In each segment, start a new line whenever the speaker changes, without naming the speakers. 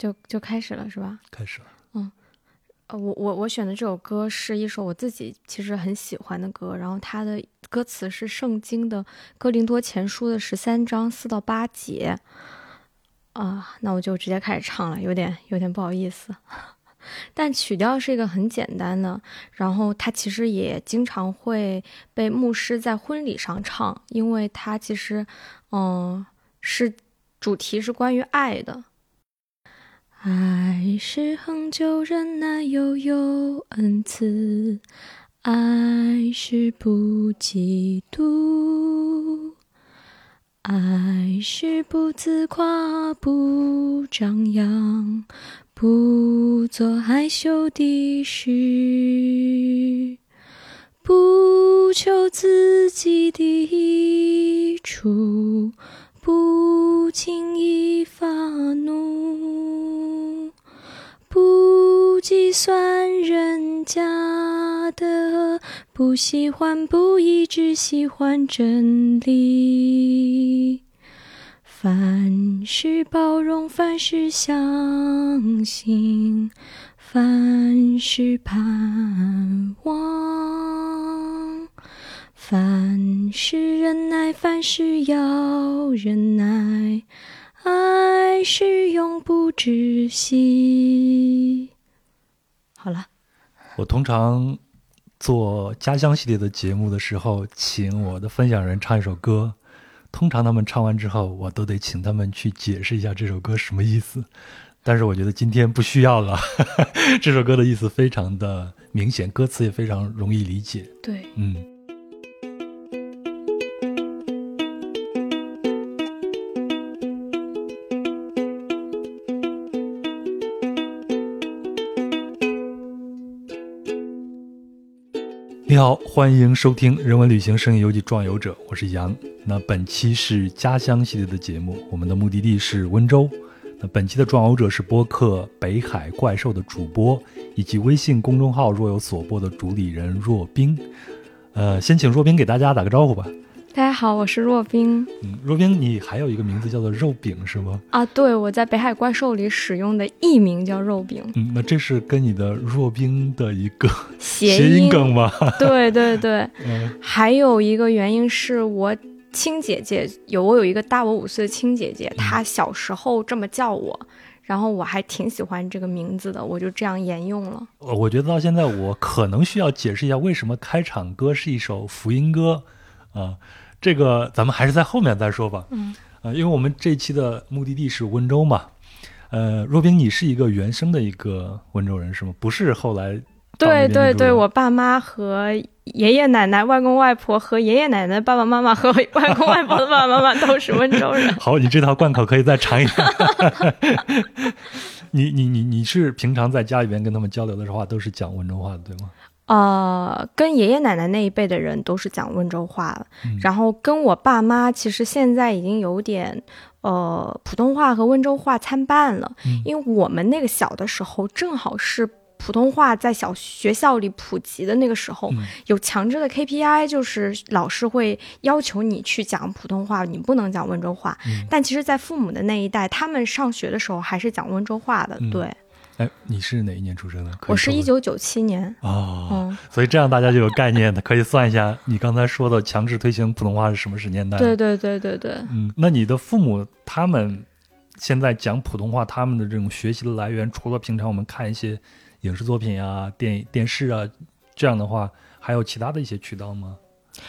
就就开始了是吧？
开始了。
呃，我我我选的这首歌是一首我自己其实很喜欢的歌，然后它的歌词是圣经的《哥林多前书》的十三章四到八节。啊，那我就直接开始唱了，有点有点不好意思。但曲调是一个很简单的，然后它其实也经常会被牧师在婚礼上唱，因为它其实，嗯，是主题是关于爱的。爱是恒久忍耐又有恩慈，爱是不嫉妒，爱是不自夸不张扬，不做害羞的事，不求自己的益处，不轻易发怒，不计算人家的，不喜欢不义，只喜欢真理。凡事包容，凡事相信，凡事盼望，凡事忍耐，凡事要忍耐，爱是永不止息。好了，
我通常做家乡系列的节目的时候，请我的分享人唱一首歌。通常他们唱完之后，我都得请他们去解释一下这首歌什么意思。但是我觉得今天不需要了，这首歌的意思非常的明显，歌词也非常容易理解。
对，
嗯。好，欢迎收听《人文旅行声音游记壮游者》，我是杨。那本期是家乡系列的节目，我们的目的地是温州。那本期的壮游者是播客《北海怪兽》的主播，以及微信公众号“若有所播”的主理人若冰。呃，先请若冰给大家打个招呼吧。
大家好，我是若冰。
嗯，若冰，你还有一个名字叫做肉饼是吗？
啊，对，我在《北海怪兽》里使用的艺名叫肉饼。
嗯，那这是跟你的若冰的一个
谐
音梗吗？
对对对。
嗯，
还有一个原因是我亲姐姐有我有一个大我五岁的亲姐姐，她小时候这么叫我，然后我还挺喜欢这个名字的，我就这样沿用了。
呃，我觉得到现在我可能需要解释一下为什么开场歌是一首福音歌啊。这个咱们还是在后面再说吧。
嗯，
呃，因为我们这期的目的地是温州嘛。呃，若冰，你是一个原生的一个温州人是吗？不是后来？
对对对，我爸妈和爷爷奶奶、外公外婆和爷爷奶奶爸爸妈妈和外公外婆的爸爸妈妈都是温州人。
好，你这套贯口可以再长一点。你你你你是平常在家里边跟他们交流的时候都是讲温州话的，对吗？
呃，跟爷爷奶奶那一辈的人都是讲温州话了，然后跟我爸妈其实现在已经有点呃普通话和温州话参半了，因为我们那个小的时候正好是普通话在小学校里普及的那个时候，有强制的 KPI，就是老师会要求你去讲普通话，你不能讲温州话。但其实，在父母的那一代，他们上学的时候还是讲温州话的，对。
哎，你是哪一年出生的？
我是一九九七年
哦，所以这样大家就有概念的，可以算一下你刚才说的强制推行普通话是什么时间代？
对对对对对。
嗯，那你的父母他们现在讲普通话，他们的这种学习的来源，除了平常我们看一些影视作品啊、电电视啊这样的话，还有其他的一些渠道吗？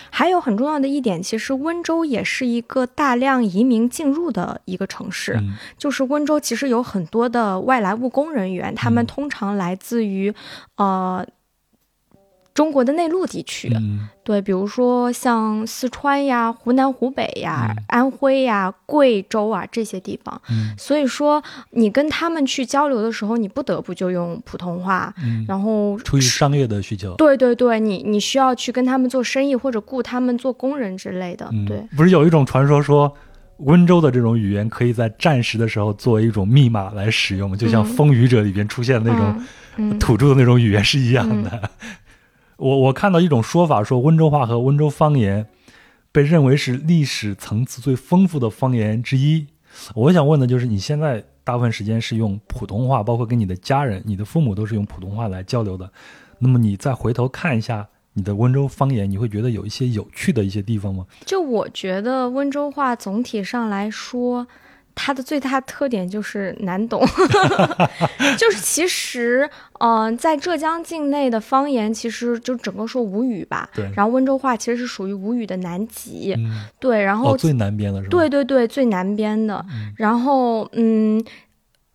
还有很重要的一点，其实温州也是一个大量移民进入的一个城市。就是温州其实有很多的外来务工人员，他们通常来自于，呃。中国的内陆地区，对，比如说像四川呀、湖南、湖北呀、安徽呀、贵州啊这些地方，所以说你跟他们去交流的时候，你不得不就用普通话，然后
出于商业的需求，
对对对，你你需要去跟他们做生意或者雇他们做工人之类的，对。
不是有一种传说说，温州的这种语言可以在战时的时候作为一种密码来使用，就像《风雨者》里边出现的那种土著的那种语言是一样的。我我看到一种说法，说温州话和温州方言被认为是历史层次最丰富的方言之一。我想问的就是，你现在大部分时间是用普通话，包括跟你的家人、你的父母都是用普通话来交流的。那么你再回头看一下你的温州方言，你会觉得有一些有趣的一些地方吗？
就我觉得温州话总体上来说，它的最大特点就是难懂。就是其实，嗯、在浙江境内的方言，其实就整个说吴语吧。
对
然后温州话其实是属于吴语的南极。
嗯，
对，然后
哦，最南边的是吧？
对对对，最南边的。
嗯
然后，嗯，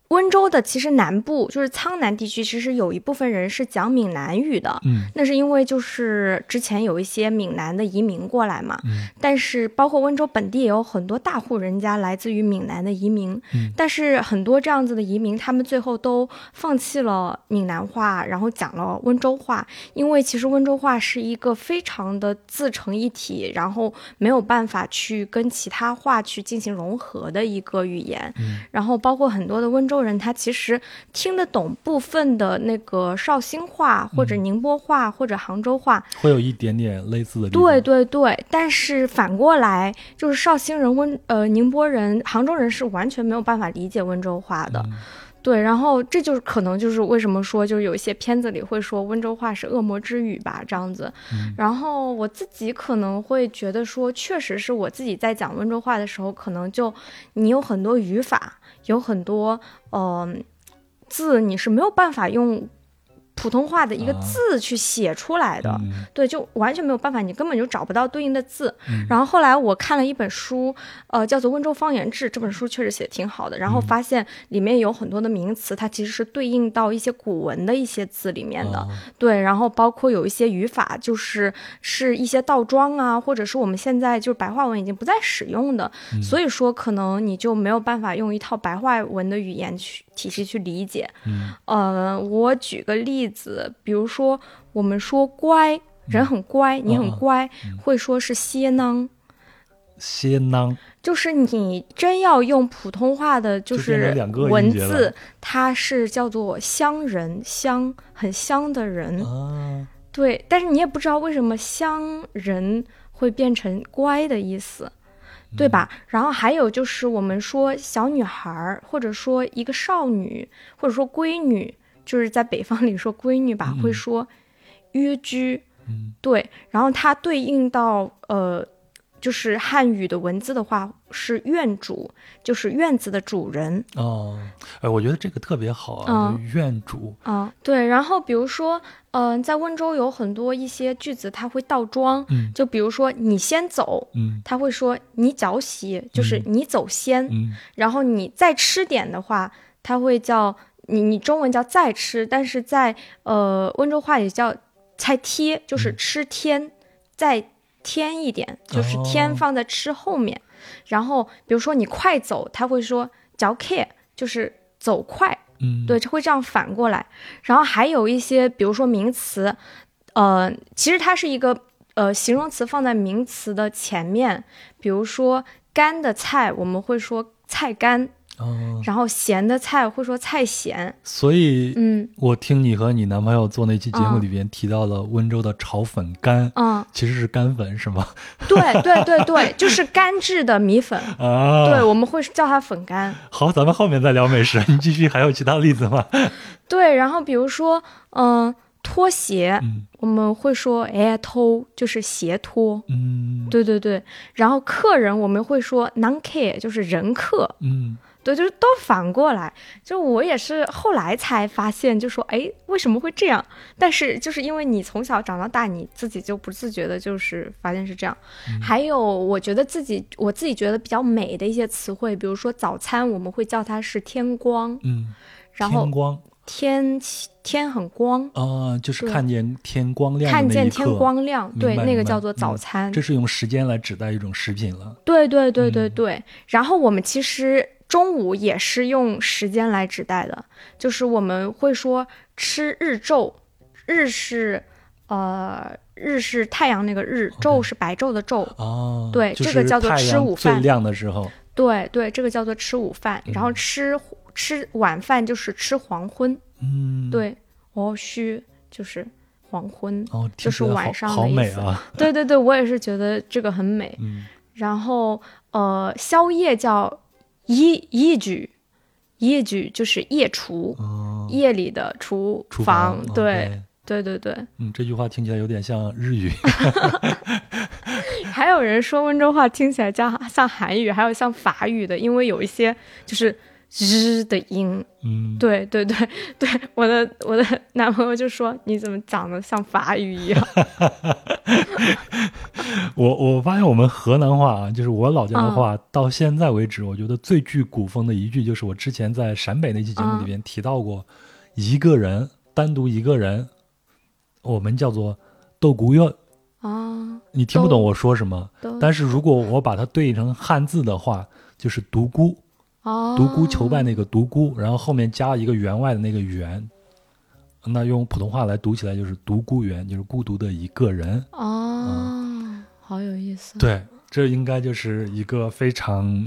温州的其实南部就是苍南地区，其实有一部分人是讲闽南语的。
嗯。
那是因为就是之前有一些闽南的移民过来嘛，
嗯。
但是包括温州本地也有很多大户人家来自于闽南的移民，
嗯。
但是很多这样子的移民，他们最后都放弃了闽南话，然后讲了温州话，因为其实温州话是一个非常的自成一体，然后没有办法去跟其他话去进行融合的一个语言，
嗯。
然后包括很多的温州人，他其实听得懂部分的那个绍兴话或者
嗯
宁波话或者杭州话，
会有一点点类似的。
对对对，但是反过来，就是绍兴人、温呃宁波人、杭州人是完全没有办法理解温州话的。
嗯
对，然后这就是可能就是为什么说，就是有一些片子里会说温州话是恶魔之语吧，这样子。
嗯
然后我自己可能会觉得说，确实是我自己在讲温州话的时候，可能就你有很多语法，有很多呃字，你是没有办法用普通话的一个
啊
字去写出来的。
嗯
对，就完全没有办法，你根本就找不到对应的字。
嗯
然后后来我看了一本书，呃，叫做《温州方言志》，这本书确实写得挺好的。然后发现里面有很多的名词，它其实是对应到一些古文的一些字里面的。
啊
对，然后包括有一些语法，就是是一些倒装啊，或者是我们现在就是白话文已经不再使用的，
嗯
所以说可能你就没有办法用一套白话文的语言去体系去理解。
嗯
呃，我举个例子，比如说我们说乖，人很乖，你很
嗯
乖，会说是歇囊。
歇囊
就是你真要用普通话的，就是文字，它是叫做乡人，乡很乡的人。
啊，
对，但是你也不知道为什么乡人会变成乖的意思，对吧？然后还有就是我们说小女孩儿，或者说一个少女，或者说闺女，就是在北方里说闺女吧，
嗯
会说约居，
嗯
对，然后它对应到呃。就是汉语的文字的话，是院主，就是院子的主人。
哦，哎，我觉得这个特别好啊，
嗯
院主，
啊，对，然后比如说，嗯、在温州有很多一些句子，它会倒装，
嗯
就比如说你先走，
嗯
他会说你脚洗，就是你走先，
嗯
然后你再吃点的话，他会叫你你中文叫再吃，但是在呃温州话也叫菜贴，就是吃添，再添一点，就是添
哦
放在吃后面。然后比如说你快走，他会说脚 care，就是走快。
嗯，
对，会这样反过来。然后还有一些，比如说名词，呃，其实它是一个呃形容词放在名词的前面，比如说干的菜，我们会说菜干，
哦，
然后咸的菜会说菜咸。
所以
嗯
我听你和你男朋友做那期节目
嗯
里边提到了温州的炒粉干，
嗯，
其实是干粉是吗？
对对对对，就是干制的米粉。
啊，
对，我们会叫它粉干。
好，咱们后面再聊美食，你继续，还有其他例子吗？
对，然后比如说，嗯、拖鞋，
嗯
我们会说哎偷，就是鞋拖。
嗯
对对对，然后客人我们会说 non care，就是人客，
嗯
对，就是都反过来。就我也是后来才发现，就说哎，为什么会这样？但是就是因为你从小长到大，你自己就不自觉的，就是发现是这样。还有，我觉得自己我自己觉得比较美的一些词汇，比如说早餐，我们会叫它是天光，
嗯，
然后
天光
天气天很光，
啊，就是看见天光亮
看见天光亮，对，那个叫做
嗯
早餐。
这是用时间来指代一种食品了。
对对对对
嗯
对，然后我们其实中午也是用时间来指代的，就是我们会说吃日昼，日是呃日是太阳那个日，昼是白昼的昼，
哦，
对
就是
这个叫做吃午饭。
最亮的时候。
对对，这个叫做吃午饭，然后
嗯
吃吃晚饭就是吃黄昏，
嗯，，
对，哦虚就是黄昏，
哦，
就是晚上的意思。
美啊。
对对对，我也是觉得这个很美。
嗯。
然后呃，宵夜叫一一举，夜居就是夜厨，
嗯，
夜里的厨
厨
房，
房
对，对对对。
嗯，这句话听起来有点像日语。
还有人说温州话听起来像像韩语，还有像法语的，因为有一些就是日的音。
嗯，
对对对对，我的我的男朋友就说你怎么长得像法语一样？
我我发现我们河南话啊，就是我老家的
嗯
话，到现在为止，我觉得最具古风的一句，就是我之前在陕北那期节目里边提到过，一个人单独一个人，我们叫做斗孤院。
啊，
你听不懂我说什么，但是如果我把它对应成汉字的话，就是独孤，
哦，
独孤求败那个独孤，然后后面加一个员外的那个员，那用普通话来读起来就是独孤员，就是孤独的一个人。
哦，好有意思。
对，这应该就是一个非常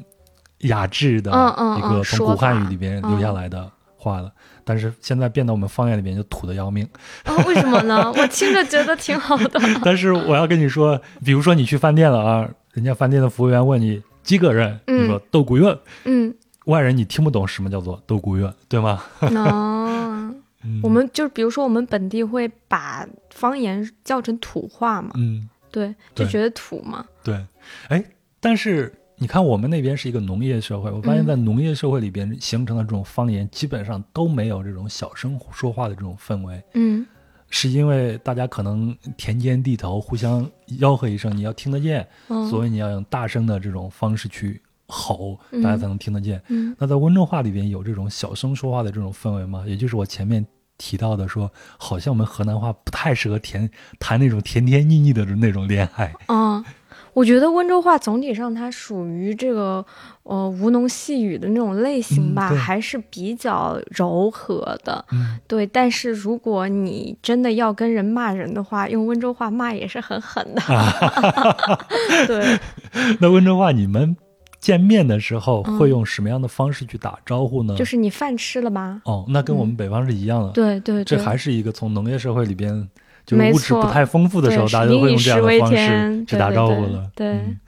雅致的一个从古汉语里边留下来的话了。但是现在变到我们方言里面就土的要命。
啊，为什么呢？我听着觉得挺好的。
但是我要跟你说，比如说你去饭店了啊，人家饭店的服务员问你几个人，
嗯
你说豆鼓院，
嗯，
外人你听不懂什么叫做都古院，对吗？
哦，
嗯。
我们就是比如说我们本地会把方言叫成土话嘛，
嗯，
对，就觉得土嘛。
对，哎，但是你看我们那边是一个农业社会，我发现
嗯。
在农业社会里边形成的这种方言，基本上都没有这种小声说话的这种氛围。
嗯。
是因为大家可能田间地头互相吆喝一声，你要听得见，
嗯，
所以你要用大声的这种方式去吼，
嗯
大家才能听得见。
嗯
那在温州话里边有这种小声说话的这种氛围吗？也就是我前面提到的说，好像我们河南话不太适合甜谈那种甜甜腻腻的那种恋爱。
嗯，我觉得温州话总体上它属于这个呃吴侬细语的那种类型吧，
嗯
还是比较柔和的。
嗯，
对，但是如果你真的要跟人骂人的话，用温州话骂也是很狠的。对，
那温州话你们见面的时候
嗯
会用什么样的方式去打招呼呢？
就是你饭吃了吗？
哦，那跟我们北方是一样的。
对对对，
这还是一个从农业社会里边，就是物质不太丰富的时候，大家都会用这样的方式去打
对对对
招呼了。
对
嗯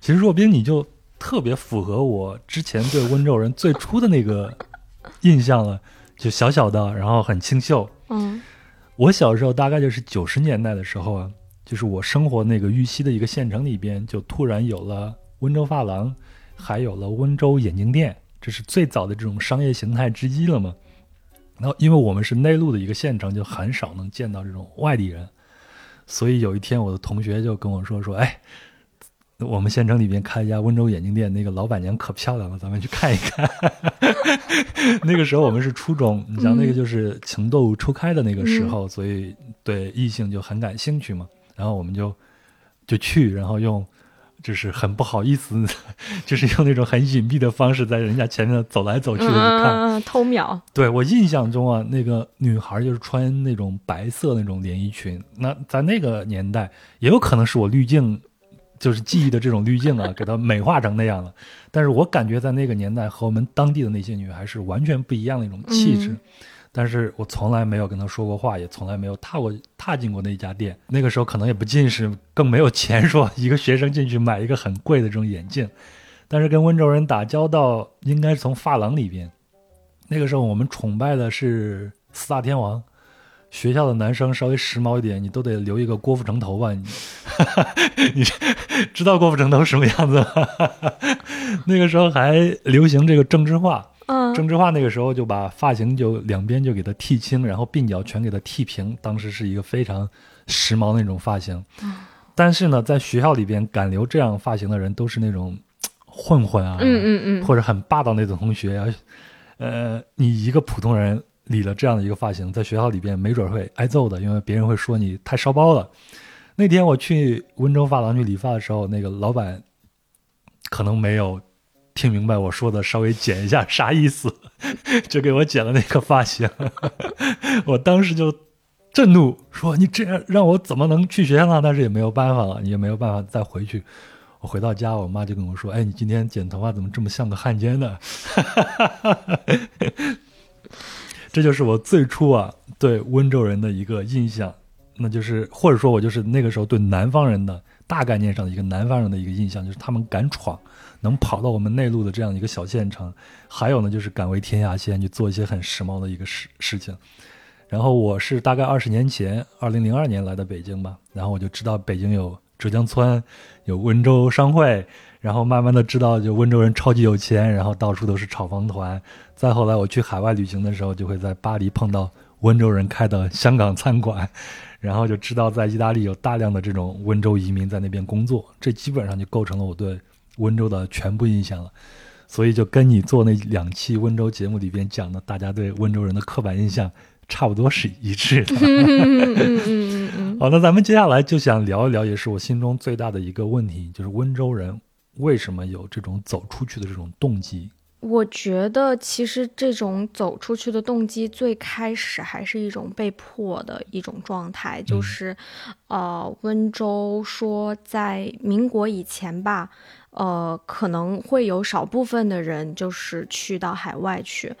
其实若冰你就特别符合我之前对温州人最初的那个印象了，就小小的，然后很清秀。
嗯
我小时候大概就是九十年代的时候啊，就是我生活那个玉溪的一个县城里边，就突然有了温州发廊，还有了温州眼镜店，这是最早的这种商业形态之一了嘛。然后因为我们是内陆的一个县城，就很少能见到这种外地人，所以有一天我的同学就跟我说说，哎。我们县城里面开一家温州眼镜店，那个老板娘可漂亮了，咱们去看一看。那个时候我们是初中，你像那个就是情窦初开的那个时候，所以对异性就很感兴趣嘛。然后我们就就去，然后用就是很不好意思，就是用那种很隐蔽的方式，在人家前面走来走去的去看。
偷瞄。
对我印象中啊，那个女孩就是穿那种白色那种连衣裙。那在那个年代，也有可能是我滤镜，就是记忆的这种滤镜啊，给它美化成那样了。但是我感觉在那个年代和我们当地的那些女孩是完全不一样的一种气质。
嗯
但是我从来没有跟他说过话，也从来没有踏过踏进过那一家店。那个时候可能也不近视，更没有钱说一个学生进去买一个很贵的这种眼镜。但是跟温州人打交道，应该是从发廊里边。那个时候我们崇拜的是四大天王，学校的男生稍微时髦一点，你都得留一个郭富城头吧。你 你知道郭富城头什么样子吗？那个时候还流行这个政治化，
嗯
郑智化那个时候就把发型就两边就给它剃清，然后鬓角全给它剃平，当时是一个非常时髦的那种发型。但是呢，在学校里边敢留这样发型的人都是那种混混啊，
嗯嗯嗯，
或者很霸道那种同学啊。呃，你一个普通人理了这样的一个发型，在学校里边没准会挨揍的，因为别人会说你太烧包了。那天我去温州发廊去理发的时候，那个老板可能没有听明白我说的，稍微剪一下啥意思，就给我剪了那个发型。我当时就震怒，说你这样让我怎么能去学校呢？但是也没有办法了，你也没有办法再回去。我回到家，我妈就跟我说：“哎，你今天剪头发怎么这么像个汉奸呢？” 这就是我最初啊对温州人的一个印象，那就是或者说我就是那个时候对南方人的大概念上的一个南方人的一个印象，就是他们敢闯，能跑到我们内陆的这样一个小县城。还有呢，就是敢为天下先，去做一些很时髦的一个事事情。然后我是大概二十年前，二零零二年来的北京吧，然后我就知道北京有浙江村，有温州商会，然后慢慢的知道就温州人超级有钱，然后到处都是炒房团。再后来我去海外旅行的时候，就会在巴黎碰到温州人开的香港餐馆，然后就知道在意大利有大量的这种温州移民在那边工作，这基本上就构成了我对温州的全部印象了。所以就跟你做那两期温州节目里边讲的，大家对温州人的刻板印象。差不多是一致的。好，那咱们接下来就想聊一聊，也是我心中最大的一个问题，就是温州人为什么有这种走出去的这种动机？
我觉得其实这种走出去的动机，最开始还是一种被迫的一种状态，就是，呃，温州说在民国以前吧。呃，可能会有少部分的人就是去到海外去，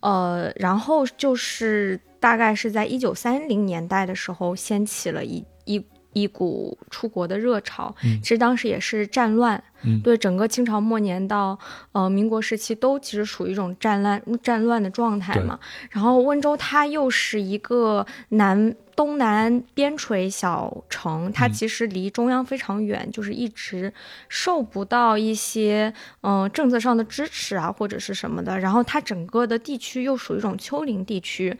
呃，然后就是大概是在一九三零年代的时候，掀起了一一一股出国的热潮。其实当时也是战乱。对整个清朝末年到呃民国时期，都其实属于一种战乱战乱的状态嘛。然后温州它又是一个南东南边陲小城，它其实离中央非常远，就是一直受不到一些嗯政策上的支持啊或者是什么的。然后它整个的地区又属于一种丘陵地区。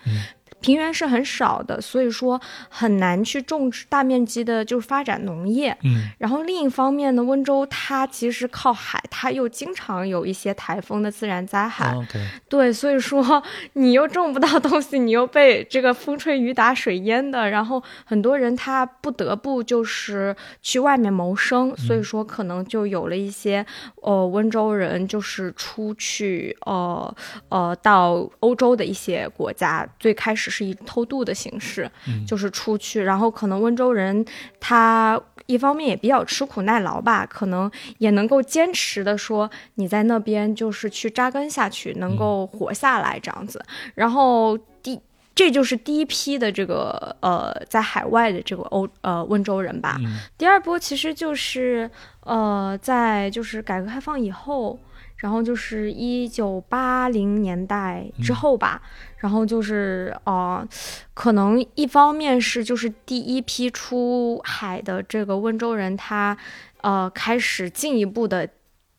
平原是很少的，所以说很难去种植大面积的，就是发展农业。
嗯，
然后另一方面呢，温州它其实靠海，它又经常有一些台风的自然灾害。对，所以说你又种不到东西，你又被这个风吹雨打水淹的，然后很多人他不得不就是去外面谋生，所以说可能就有了一些呃温州人就是出去呃呃到欧洲的一些国家，最开始。只是以偷渡的形式，就是出去，然后可能温州人他一方面也比较吃苦耐劳吧，可能也能够坚持的说你在那边就是去扎根下去，能够活下来这样子。然后第这就是第一批的这个呃在海外的这个欧呃温州人吧。第二波其实就是呃在就是改革开放以后。然后就是一九八零年代之后吧，然后就是呃，可能一方面是就是第一批出海的这个温州人，他呃开始进一步的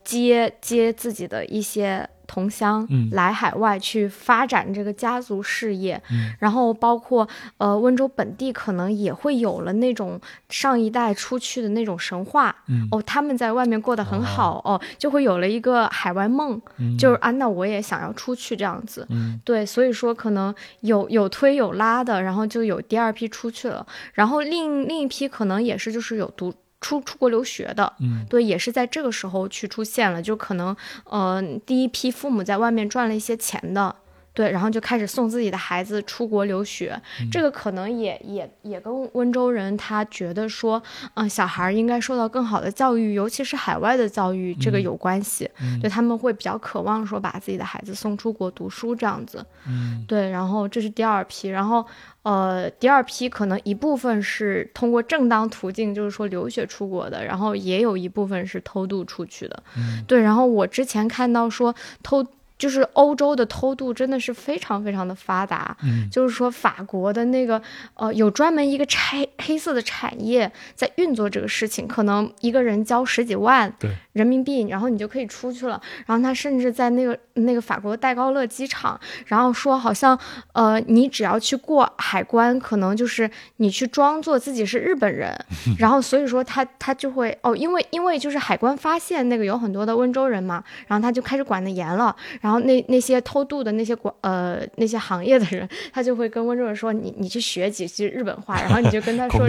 接接自己的一些。同乡来海外去发展这个家族事业，然后包括呃温州本地可能也会有了那种上一代出去的那种神话哦，他们在外面过得很好哦，就会有了一个海外梦，就是啊，那我也想要出去这样子，对，所以说可能有有推有拉的，然后就有第二批出去了，然后另另一批可能也是就是有独。出出国留学的，
嗯，
对，也是在这个时候去出现了，就可能，呃，第一批父母在外面赚了一些钱的。对，然后就开始送自己的孩子出国留学，这个可能也也也跟温州人他觉得说，嗯，小孩应该受到更好的教育，尤其是海外的教育，这个有关系。对他们会比较渴望说把自己的孩子送出国读书这样子。
嗯，
对，然后这是第二批，然后呃，第二批可能一部分是通过正当途径，就是说留学出国的，然后也有一部分是偷渡出去的。对，然后我之前看到说偷。就是欧洲的偷渡真的是非常非常的发达，
嗯，
就是说法国的那个呃有专门一个拆黑色的产业在运作这个事情，可能一个人交十几万人民币，然后你就可以出去了。然后他甚至在那个那个法国戴高乐机场，然后说好像呃你只要去过海关，可能就是你去装作自己是日本人，然后所以说他他就会哦，因为因为就是海关发现那个有很多的温州人嘛，然后他就开始管得严了。然后那那些偷渡的那些管呃那些行业的人，他就会跟温州人说你你去学几句日本话，然后你就跟他说，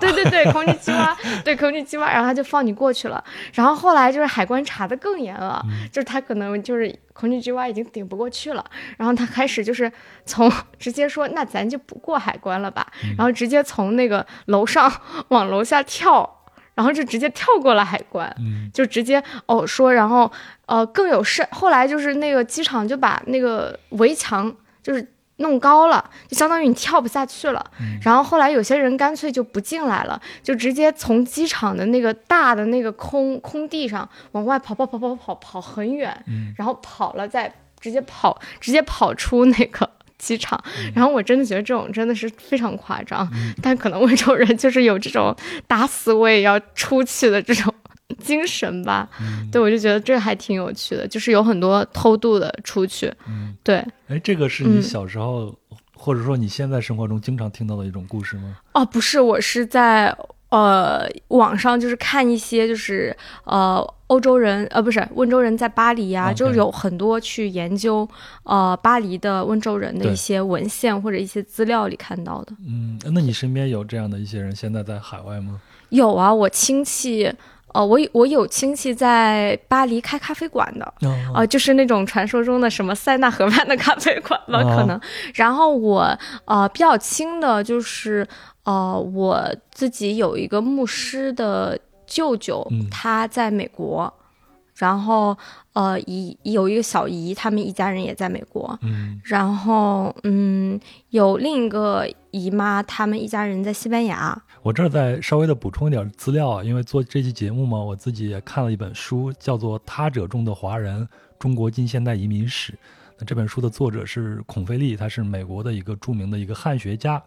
对对对，空气鸡蛙，对空气鸡蛙，然后他就放你过去了。然后后来就是海关查的更严了，就是他可能就是空气鸡蛙已经顶不过去了，然后他开始就是从 直接说那咱就不过海关了吧，然后直接从那个楼上往楼下跳。然后就直接跳过了海关，就直接哦说，然后呃更有甚，后来就是那个机场就把那个围墙就是弄高了，就相当于你跳不下去了。然后后来有些人干脆就不进来了，就直接从机场的那个大的那个空空地上往外跑跑跑跑跑跑很远，然后跑了再直接跑直接跑出那个。机场，然后我真的觉得这种真的是非常夸张，但可能温州人就是有这种打死我也要出去的这种精神吧。对，我就觉得这还挺有趣的，就是有很多偷渡的出去。对，
哎，这个是你小时候，或者说你现在生活中经常听到的一种故事吗？
哦，不是，我是在。呃，网上就是看一些，就是呃，欧洲人，呃，不是温州人在巴黎呀，就有很多去研究呃巴黎的温州人的一些文献或者一些资料里看到的。
嗯，那你身边有这样的一些人现在在海外吗？
有啊，我亲戚，哦，我我有亲戚在巴黎开咖啡馆的，呃，就是那种传说中的什么塞纳河畔的咖啡馆吧，可能。然后我呃比较亲的就是。呃，我自己有一个牧师的舅舅，他在美国，然后呃姨有一个小姨，他们一家人也在美国，
嗯，
然后嗯有另一个姨妈，他们一家人在西班牙。
我这儿再稍微的补充一点资料，因为做这期节目嘛，我自己也看了一本书，叫做《他者中的华人：中国近现代移民史》。那这本书的作者是孔飞利，他是美国的一个著名的一个汉学家。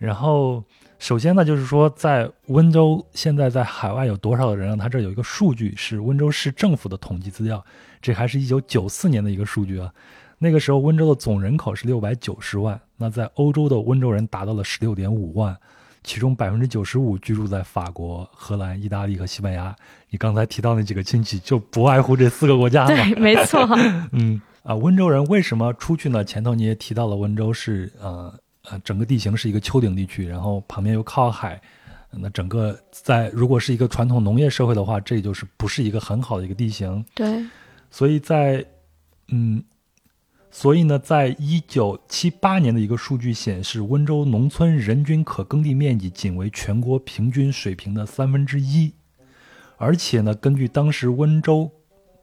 然后，首先呢，就是说，在温州现在在海外有多少的人？他这有一个数据是温州市政府的统计资料，这还是一九九四年的一个数据啊。那个时候温州的总人口是六百九十万，那在欧洲的温州人达到了十六点五万，其中百分之九十五居住在法国、荷兰、意大利和西班牙。你刚才提到那几个亲戚，就不外乎这四个国家
嘛？对，没错。
嗯啊，温州人为什么出去呢？前头你也提到了，温州是呃。呃，整个地形是一个丘陵地区，然后旁边又靠海，那整个在如果是一个传统农业社会的话，这就是不是一个很好的一个地形。
对，
所以在嗯，所以呢，在一九七八年的一个数据显示，温州农村人均可耕地面积仅为全国平均水平的三分之一，而且呢，根据当时温州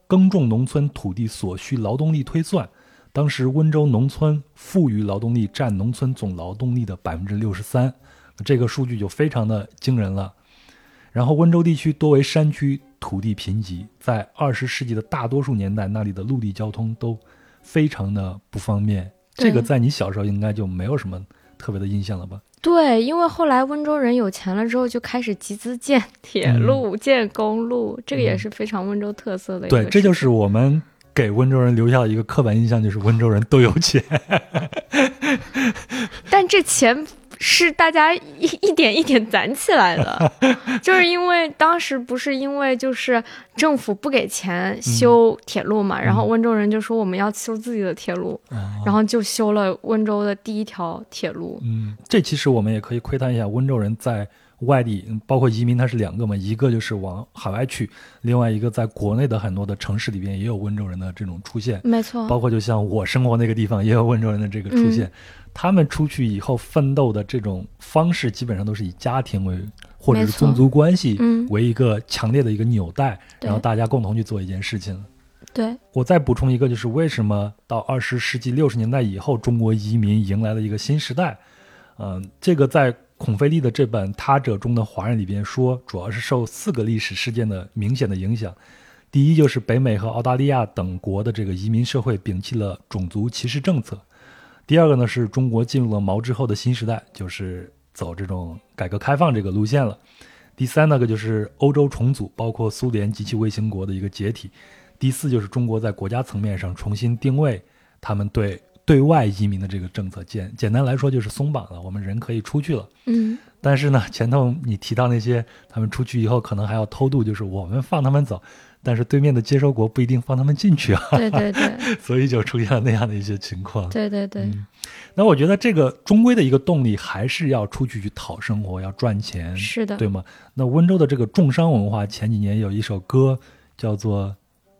耕种农村土地所需劳动力推算。当时温州农村富余劳动力占农村总劳动力的百分之六十三，这个数据就非常的惊人了。然后温州地区多为山区，土地贫瘠，在二十世纪的大多数年代，那里的陆地交通都非常的不方便。这个在你小时候应该就没有什么特别的印象了吧？
对，因为后来温州人有钱了之后，就开始集资建铁路、建公路，这个也是非常温州特色的。
对，这就是我们。给温州人留下了一个刻板印象，就是温州人都有钱。
但这钱是大家一一点一点攒起来的，就是因为当时不是因为就是政府不给钱修铁路嘛，然后温州人就说我们要修自己的铁路，然后就修了温州的第一条铁路。
嗯，这其实我们也可以窥探一下温州人在。外地包括移民，它是两个嘛，一个就是往海外去，另外一个在国内的很多的城市里边也有温州人的这种出现，
没错。
包括就像我生活那个地方也有温州人的这个出现，他们出去以后奋斗的这种方式，基本上都是以家庭为或者是宗族关系为一个强烈的一个纽带，然后大家共同去做一件事情。
对
我再补充一个，就是为什么到二十世纪六十年代以后，中国移民迎来了一个新时代？嗯，这个在。孔飞利的这本《他者中的华人》里边说，主要是受四个历史事件的明显的影响。第一，就是北美和澳大利亚等国的这个移民社会摒弃了种族歧视政策；第二个呢，是中国进入了毛之后的新时代，就是走这种改革开放这个路线了；第三，那个就是欧洲重组，包括苏联及其卫星国的一个解体；第四，就是中国在国家层面上重新定位他们对。对外移民的这个政策简简单来说就是松绑了，我们人可以出去了。
嗯，
但是呢，前头你提到那些他们出去以后可能还要偷渡，就是我们放他们走，但是对面的接收国不一定放他们进去啊。
对对对，
所以就出现了那样的一些情况。
对对对。
那我觉得这个终归的一个动力还是要出去去讨生活，要赚钱。
是的，
对吗？那温州的这个重商文化，前几年有一首歌叫做。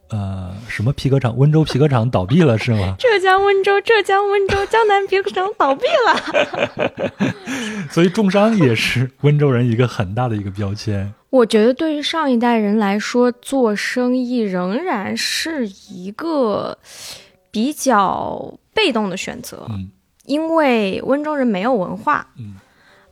呃，什么皮革厂？温州皮革厂倒闭了是吗？
浙江温州，浙江温州，江南皮革厂倒闭了。
所以重商也是温州人一个很大的一个标签。
我觉得对于上一代人来说，做生意仍然是一个比较被动的选择。
嗯，
因为温州人没有文化，
嗯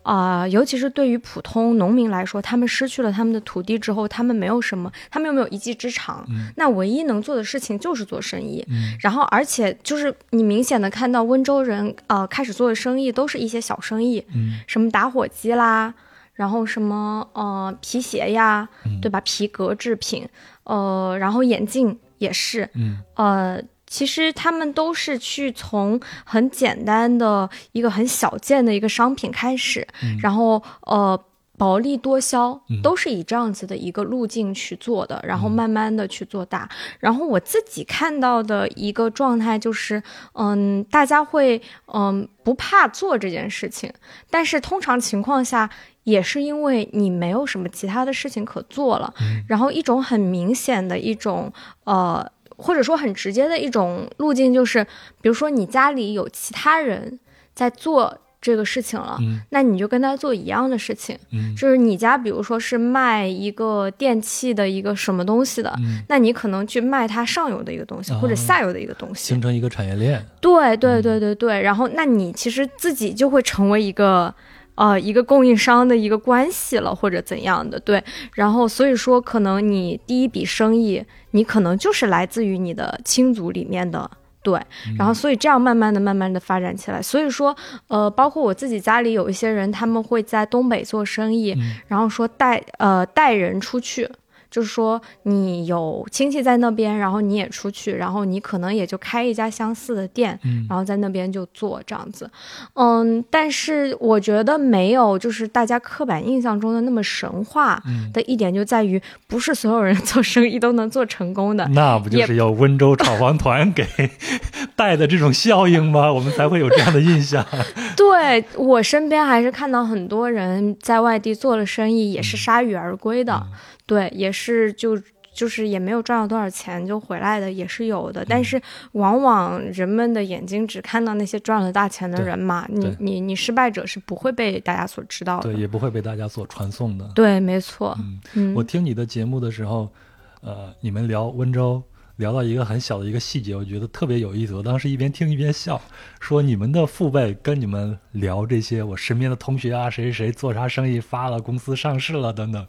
啊、尤其是对于普通农民来说，他们失去了他们的土地之后，他们没有什么，他们又没有一技之长，
嗯
那唯一能做的事情就是做生意。
嗯
然后，而且就是你明显的看到温州人呃开始做的生意都是一些小生意，
嗯
什么打火机啦，然后什么呃皮鞋呀，
嗯
对吧？皮革制品，呃，然后眼镜也是，
嗯
呃，其实他们都是去从很简单的一个很小件的一个商品开始，
嗯
然后呃。薄利多销
嗯
都是以这样子的一个路径去做的，然后
嗯
慢慢的去做大。然后我自己看到的一个状态就是，嗯，大家会嗯不怕做这件事情，但是通常情况下也是因为你没有什么其他的事情可做了，
嗯
然后一种很明显的一种呃，或者说很直接的一种路径就是，比如说你家里有其他人在做这个事情了，
嗯
那你就跟他做一样的事情。
嗯
就是你家，比如说是卖一个电器的一个什么东西的，
嗯，
那你可能去卖它上游的一个东西，或者
哦
下游的一个东西。
形成一个产业链。
对对对对对，然后那你其实自己就会成为一个。呃，一个供应商的一个关系了，或者怎样的，对，然后所以说，可能你第一笔生意，你可能就是来自于你的亲族里面的，对，然后所以这样慢慢的、慢慢的发展起来。所以说，呃，包括我自己家里有一些人，他们会在东北做生意，
嗯。
然后说带呃带人出去，就是说你有亲戚在那边，然后你也出去，然后你可能也就开一家相似的店，
嗯
然后在那边就做这样子，嗯，但是我觉得没有就是大家刻板印象中的那么神话
嗯，
的一点就在于，不是所有人 做生意都能做成功的，
那不就是要温州炒房团给 带的这种效应吗？我们才会有这样的印象。
对我身边还是看到很多人在外地做了生意，也是铩羽而归的，
嗯
对，也是就。就是也没有赚到多少钱就回来的也是有的，
嗯
但是往往人们的眼睛只看到那些赚了大钱的人嘛，你你你失败者是不会被大家所知道的。
对，也不会被大家所传颂的。
对，没错，
嗯，
嗯，
我听你的节目的时候，呃，你们聊温州，聊到一个很小的一个细节，我觉得特别有意思。我当时一边听一边笑，说你们的父辈跟你们聊这些，我身边的同学啊，谁谁谁做啥生意发了，公司上市了等等。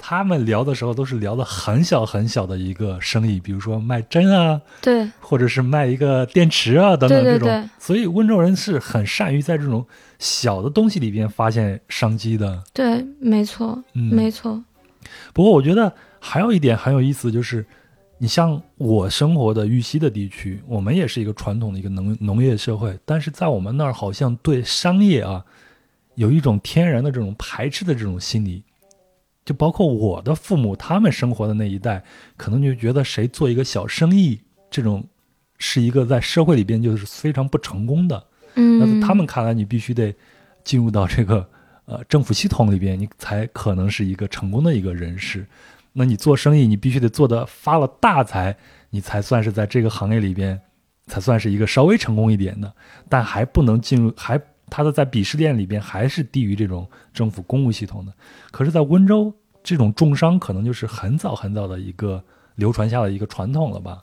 他们聊的时候都是聊的很小很小的一个生意，比如说卖针啊，
对
或者是卖一个电池啊等等
对对
这种。
对
所以温州人是很善于在这种小的东西里边发现商机的。
对，没错，
嗯，
没错，
不过我觉得还有一点很有意思，就是你像我生活的玉溪的地区，我们也是一个传统的一个农农业社会，但是在我们那儿好像对商业啊有一种天然的这种排斥的这种心理。就包括我的父母，他们生活的那一代，可能就觉得谁做一个小生意，这种是一个在社会里边就是非常不成功的。那
嗯，
在他们看来，你必须得进入到这个呃政府系统里边，你才可能是一个成功的一个人士。那你做生意，你必须得做的发了大财，你才算是在这个行业里边，才算是一个稍微成功一点的，但还不能进入，还他的在鄙视链里边还是低于这种政府公务系统的。可是，在温州，这种重商可能就是很早很早的一个流传下的一个传统了吧？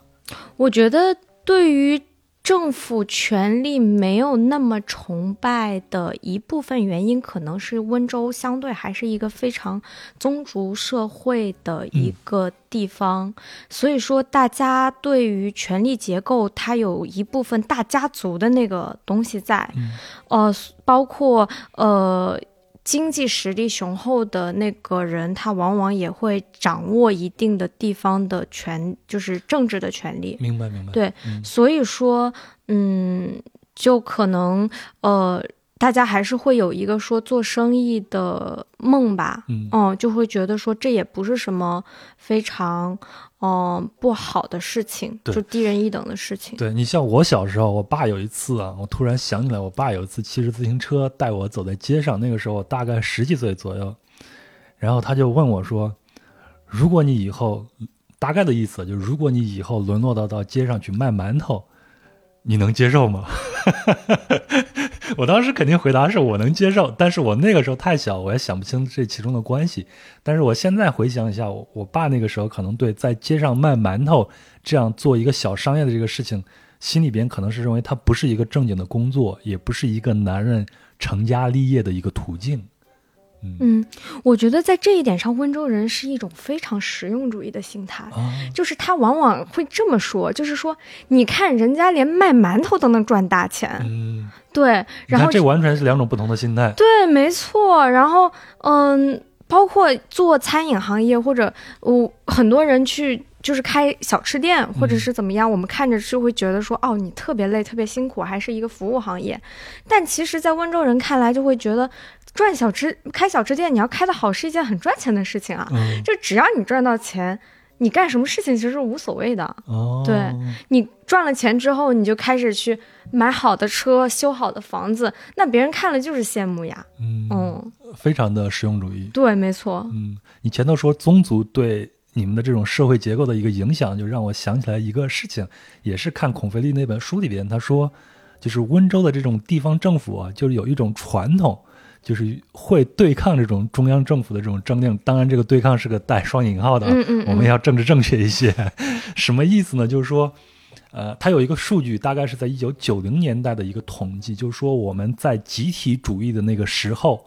我觉得对于政府权力没有那么崇拜的一部分原因，可能是温州相对还是一个非常宗族社会的一个地方，所以说大家对于权力结构，它有一部分大家族的那个东西在，
嗯
呃，包括呃。经济实力雄厚的那个人，他往往也会掌握一定的地方的权，就是政治的权利。
明白，明白。
对
嗯
所以说，嗯，就可能呃，大家还是会有一个说做生意的梦吧，
嗯
嗯，就会觉得说这也不是什么非常嗯、呃不好的事情，就低人一等的事情。
对你像我小时候，我爸有一次啊，我突然想起来，我爸有一次骑着自行车带我走在街上，那个时候我大概十几岁左右，然后他就问我说：“如果你以后，大概的意思就是，如果你以后沦落到到街上去卖馒头，你能接受吗？” 我当时肯定回答是我能接受，但是我那个时候太小，我也想不清这其中的关系。但是我现在回想一下，我我爸那个时候可能对在街上卖馒头这样做一个小商业的这个事情，心里边可能是认为它不是一个正经的工作，也不是一个男人成家立业的一个途径。
嗯，我觉得在这一点上，温州人是一种非常实用主义的心态，就是他往往会这么说，就是说，你看人家连卖馒头都能赚大钱，
嗯，
对，然后
这完全是两种不同的心态。
对，没错。然后，嗯，包括做餐饮行业或者我很多人去就是开小吃店或者是怎么样，我们看着是会觉得说，哦，你特别累，特别辛苦，还是一个服务行业。但其实，在温州人看来，就会觉得。赚小吃开小吃店，你要开的好是一件很赚钱的事情啊。就只要你赚到钱，你干什么事情其实是无所谓的。
哦，
对你赚了钱之后，你就开始去买好的车、修好的房子，那别人看了就是羡慕呀。
嗯，非常的实用主义。
对，没错。
嗯，你前头说宗族对你们的这种社会结构的一个影响，就让我想起来一个事情，也是看孔飞利那本书里边，他说，就是温州的这种地方政府啊，就是有一种传统。就是会对抗这种中央政府的这种政令，当然这个对抗是个带双引号的，我们要政治正确一些。什么意思呢？就是说，呃，它有一个数据，大概是在一九九零年代的一个统计，就是说我们在集体主义的那个时候，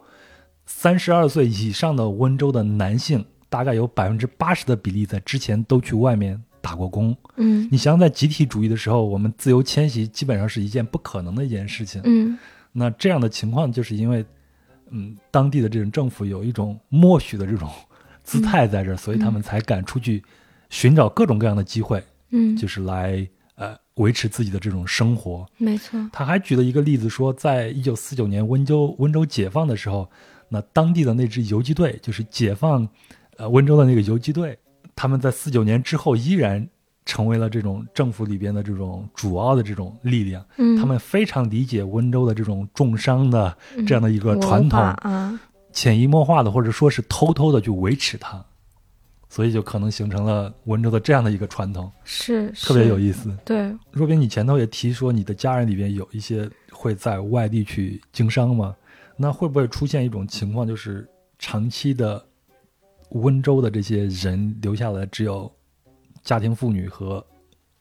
三十二岁以上的温州的男性，大概有百分之八十的比例在之前都去外面打过工。
嗯，
你想想，在集体主义的时候，我们自由迁徙基本上是一件不可能的一件事情。
嗯，
那这样的情况就是因为。嗯，当地的这种政府有一种默许的这种姿态在这儿，所以他们才敢出去寻找各种各样的机会，
嗯，
就是来呃维持自己的这种生活。
没错。
他还举了一个例子，说在一九四九年温州温州解放的时候，那当地的那支游击队，就是解放呃温州的那个游击队，他们在四九年之后依然。成为了这种政府里边的这种主要的这种力量，
嗯，
他们非常理解温州的这种重商的这样的一个传统，
啊，
潜移默化的或者说是偷偷的去维持它，所以就可能形成了温州的这样的一个传统，
是
特别有意思。
对，
若冰，你前头也提说你的家人里边有一些会在外地去经商嘛，那会不会出现一种情况，就是长期的温州的这些人留下来只有？家庭妇女和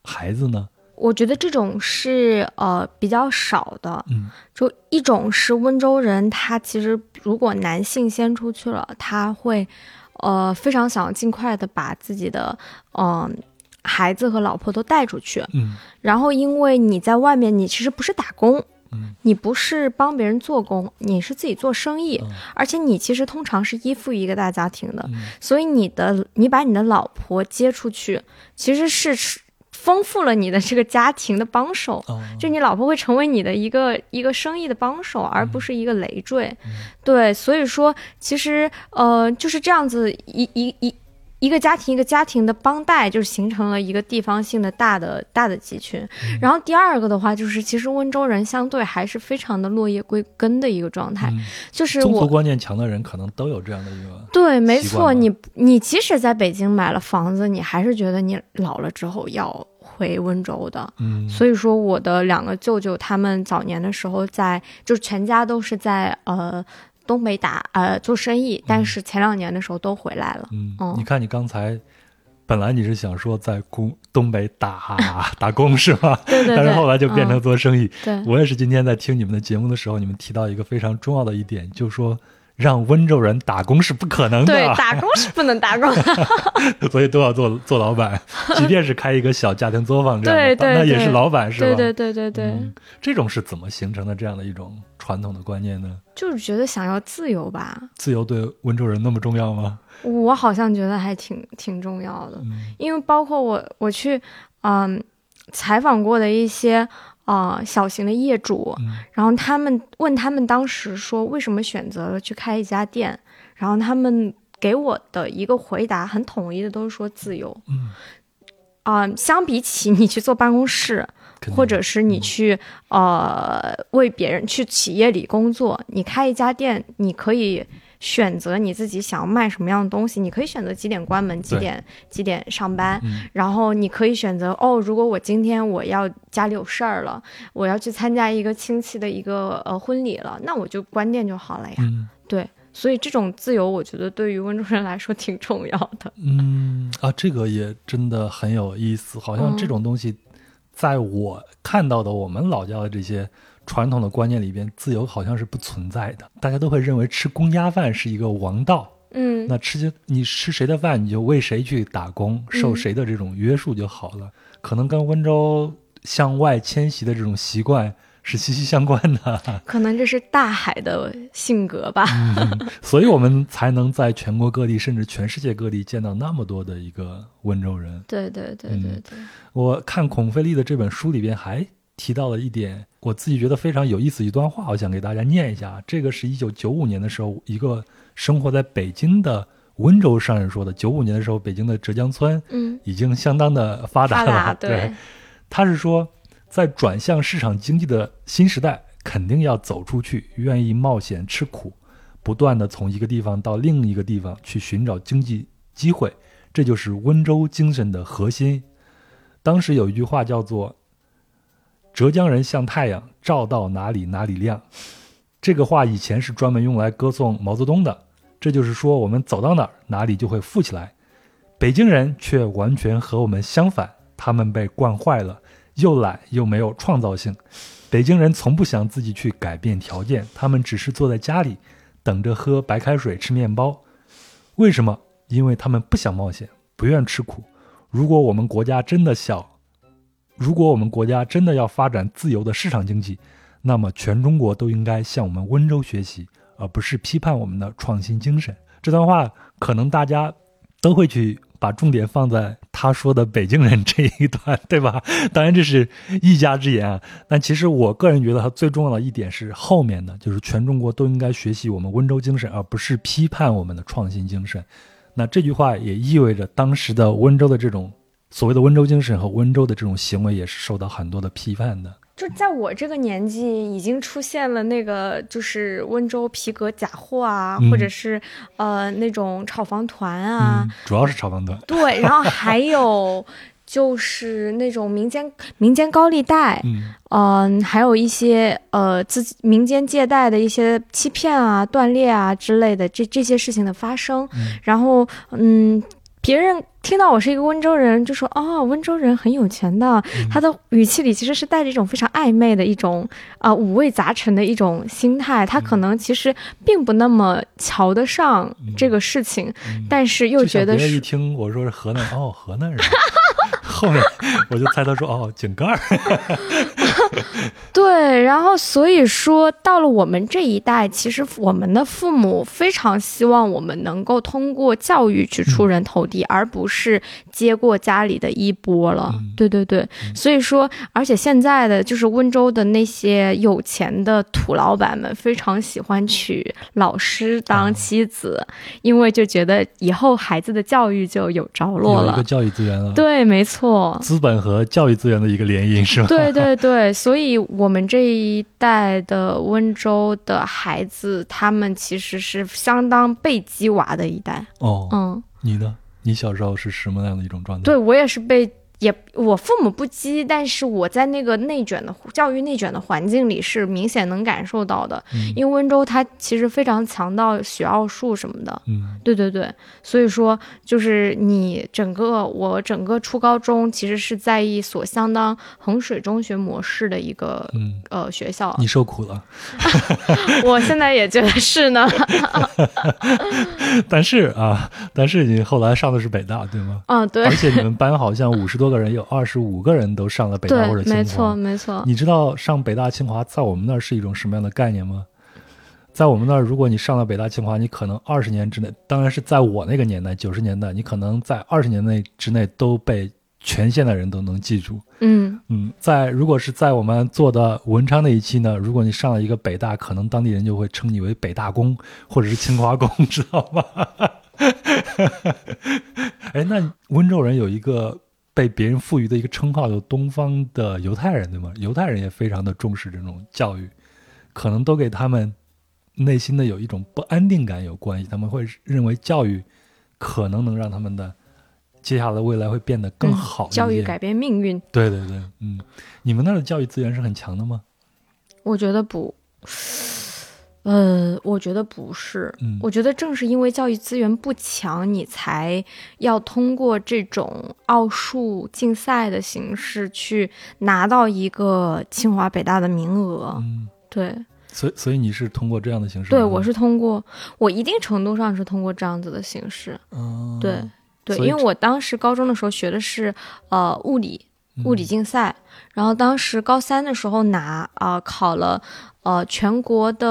孩子呢？
我觉得这种是呃比较少的。
嗯，
就一种是温州人，他其实如果男性先出去了，他会呃非常想尽快的把自己的嗯孩子和老婆都带出去。
嗯，
然后因为你在外面，你其实不是打工。
嗯，
你不是帮别人做工，你是自己做生意，而且你其实通常是依附于一个大家庭的，所以你的你把你的老婆接出去，其实是丰富了你的这个家庭的帮手，就你老婆会成为你的一个一个生意的帮手，而不是一个累赘。对，所以说其实呃就是这样子一一一。一个家庭一个家庭的帮带，就是形成了一个地方性的大的大的集群。然后第二个的话，就是其实温州人相对还是非常的落叶归根的一个状态，就是
宗族观念强的人可能都有这样的一个
对，没错。你你即使在北京买了房子，你还是觉得你老了之后要回温州的。
嗯，
所以说我的两个舅舅他们早年的时候在，就是全家都是在呃。东北打呃做生意，但是前两年的时候都回来了。
嗯，你看你刚才本来你是想说在工东北打 打工是吧？
对对对。
但是后来就变成做生意。
对。
我也是今天在听你们的节目的时候，你们提到一个非常重要的一点，就是说让温州人打工是不可能的。
对，打工是不能打工的。
所以都要做做老板，即便是开一个小家庭作坊这样
的，
那也是老板是吧？
对对对对对。
这种是怎么形成的这样的一种传统的观念呢？
就是觉得想要自由吧？
自由对温州人那么重要吗？
我好像觉得还挺挺重要的，因为包括我我去嗯采访过的一些啊小型的业主，然后他们问他们当时说为什么选择了去开一家店，然后他们给我的一个回答很统一的都是说自由。
嗯
啊，相比起你去坐办公室。或者是你去呃为别人去企业里工作，你开一家店，你可以选择你自己想要卖什么样的东西，你可以选择几点关门，几点几点上班，然后你可以选择哦，如果我今天我要家里有事儿了，我要去参加一个亲戚的一个呃婚礼了，那我就关店就好了呀。对，所以这种自由，我觉得对于温州人来说挺重要的。
嗯啊，这个也真的很有意思，好像这种东西。在我看到的我们老家的这些传统的观念里边，自由好像是不存在的，大家都会认为吃公家饭是一个王道。
嗯，
那吃你吃谁的饭，你就为谁去打工，受谁的这种约束就好了。可能跟温州向外迁徙的这种习惯是息息相关的。
可能这是大海的性格吧。
嗯，所以我们才能在全国各地，甚至全世界各地见到那么多的一个温州人。
对对对对对。
我看孔飞利的这本书里边还提到了一点，我自己觉得非常有意思一段话，我想给大家念一下。这个是一九九五年的时候一个。生活在北京的温州商人说的，九五年的时候，北京的浙江村，
嗯，
已经相当的发达了。对，他是说，在转向市场经济的新时代，肯定要走出去，愿意冒险吃苦，不断的从一个地方到另一个地方去寻找经济机会，这就是温州精神的核心。当时有一句话叫做“浙江人像太阳，照到哪里哪里亮”，这个话以前是专门用来歌颂毛泽东的。这就是说，我们走到哪儿，哪里就会富起来。北京人却完全和我们相反，他们被惯坏了，又懒又没有创造性。北京人从不想自己去改变条件，他们只是坐在家里，等着喝白开水、吃面包。为什么？因为他们不想冒险，不愿吃苦。如果我们国家真的小，如果我们国家真的要发展自由的市场经济，那么全中国都应该向我们温州学习。而不是批判我们的创新精神。这段话可能大家都会去把重点放在他说的北京人这一段，对吧？当然这是一家之言啊。但其实我个人觉得，他最重要的一点是后面的，就是全中国都应该学习我们温州精神，而不是批判我们的创新精神。那这句话也意味着，当时的温州的这种所谓的温州精神和温州的这种行为，也是受到很多的批判的。
就在我这个年纪，已经出现了那个，就是温州皮革假货啊，或者是呃那种炒房团啊，
主要是炒房团。
对，然后还有就是那种民间民间高利贷，嗯，还有一些呃自民间借贷的一些欺骗啊、断裂啊之类的这这些事情的发生，然后嗯。别人听到我是一个温州人，就说：“哦，温州人很有钱的。”他的语气里其实是带着一种非常暧昧的一种啊五味杂陈的一种心态。他可能其实并不那么瞧得上这个事情，但是又觉得
别人一听我说是河南，哦，河南人。后面我就猜他说哦井盖儿，
对，然后所以说到了我们这一代，其实我们的父母非常希望我们能够通过教育去出人头地，而不是接过家里的衣钵了。对对对，所以说，而且现在的就是温州的那些有钱的土老板们，非常喜欢娶老师当妻子，因为就觉得以后孩子的教育就有着落了，
有一个教育资源了。
对，没错。
资本和教育资源的一个联姻是吧？
对对对，所以我们这一代的温州的孩子，他们其实是相当被鸡娃的一代。
哦，
嗯，
你呢？你小时候是什么样的一种状态？
对我也是被。也，我父母不激，但是我在那个内卷的教育内卷的环境里是明显能感受到的。因为温州它其实非常强调学奥数什么的。
嗯，
对对对，所以说就是你整个我整个初高中其实是在一所相当衡水中学模式的一个呃学校。
你受苦了，
我现在也觉得是呢。
但是啊，但是你后来上的是北大，对吗？
啊，对。
而且你们班好像五十多。个人有二十五个人都上了北大或者清华，
没错没错。
你知道上北大清华在我们那儿是一种什么样的概念吗？在我们那儿，如果你上了北大清华，你可能二十年之内，当然是在我那个年代，九十年代，你可能在二十年内之内都被全县的人都能记住。
嗯
嗯，在如果是在我们做的文昌那一期呢，如果你上了一个北大，可能当地人就会称你为北大公或者是清华公，知道吗？哎，那温州人有一个。被别人赋予的一个称号，有东方的犹太人，对吗？犹太人也非常的重视这种教育，可能都给他们内心的有一种不安定感有关系。他们会认为教育可能能让他们的接下来的未来会变得更好。
教育改变命运。
对对对，嗯，你们那儿的教育资源是很强的吗？
我觉得不。呃，我觉得不是，
嗯
我觉得正是因为教育资源不强，你才要通过这种奥数竞赛的形式去拿到一个清华北大的名额。
嗯，
对，
所以所以你是通过这样的形式？
对我是通过，我一定程度上是通过这样子的形式。
嗯，
对，对，因为我当时高中的时候学的是呃物理，物理竞赛，然后当时高三的时候拿啊、考了呃全国的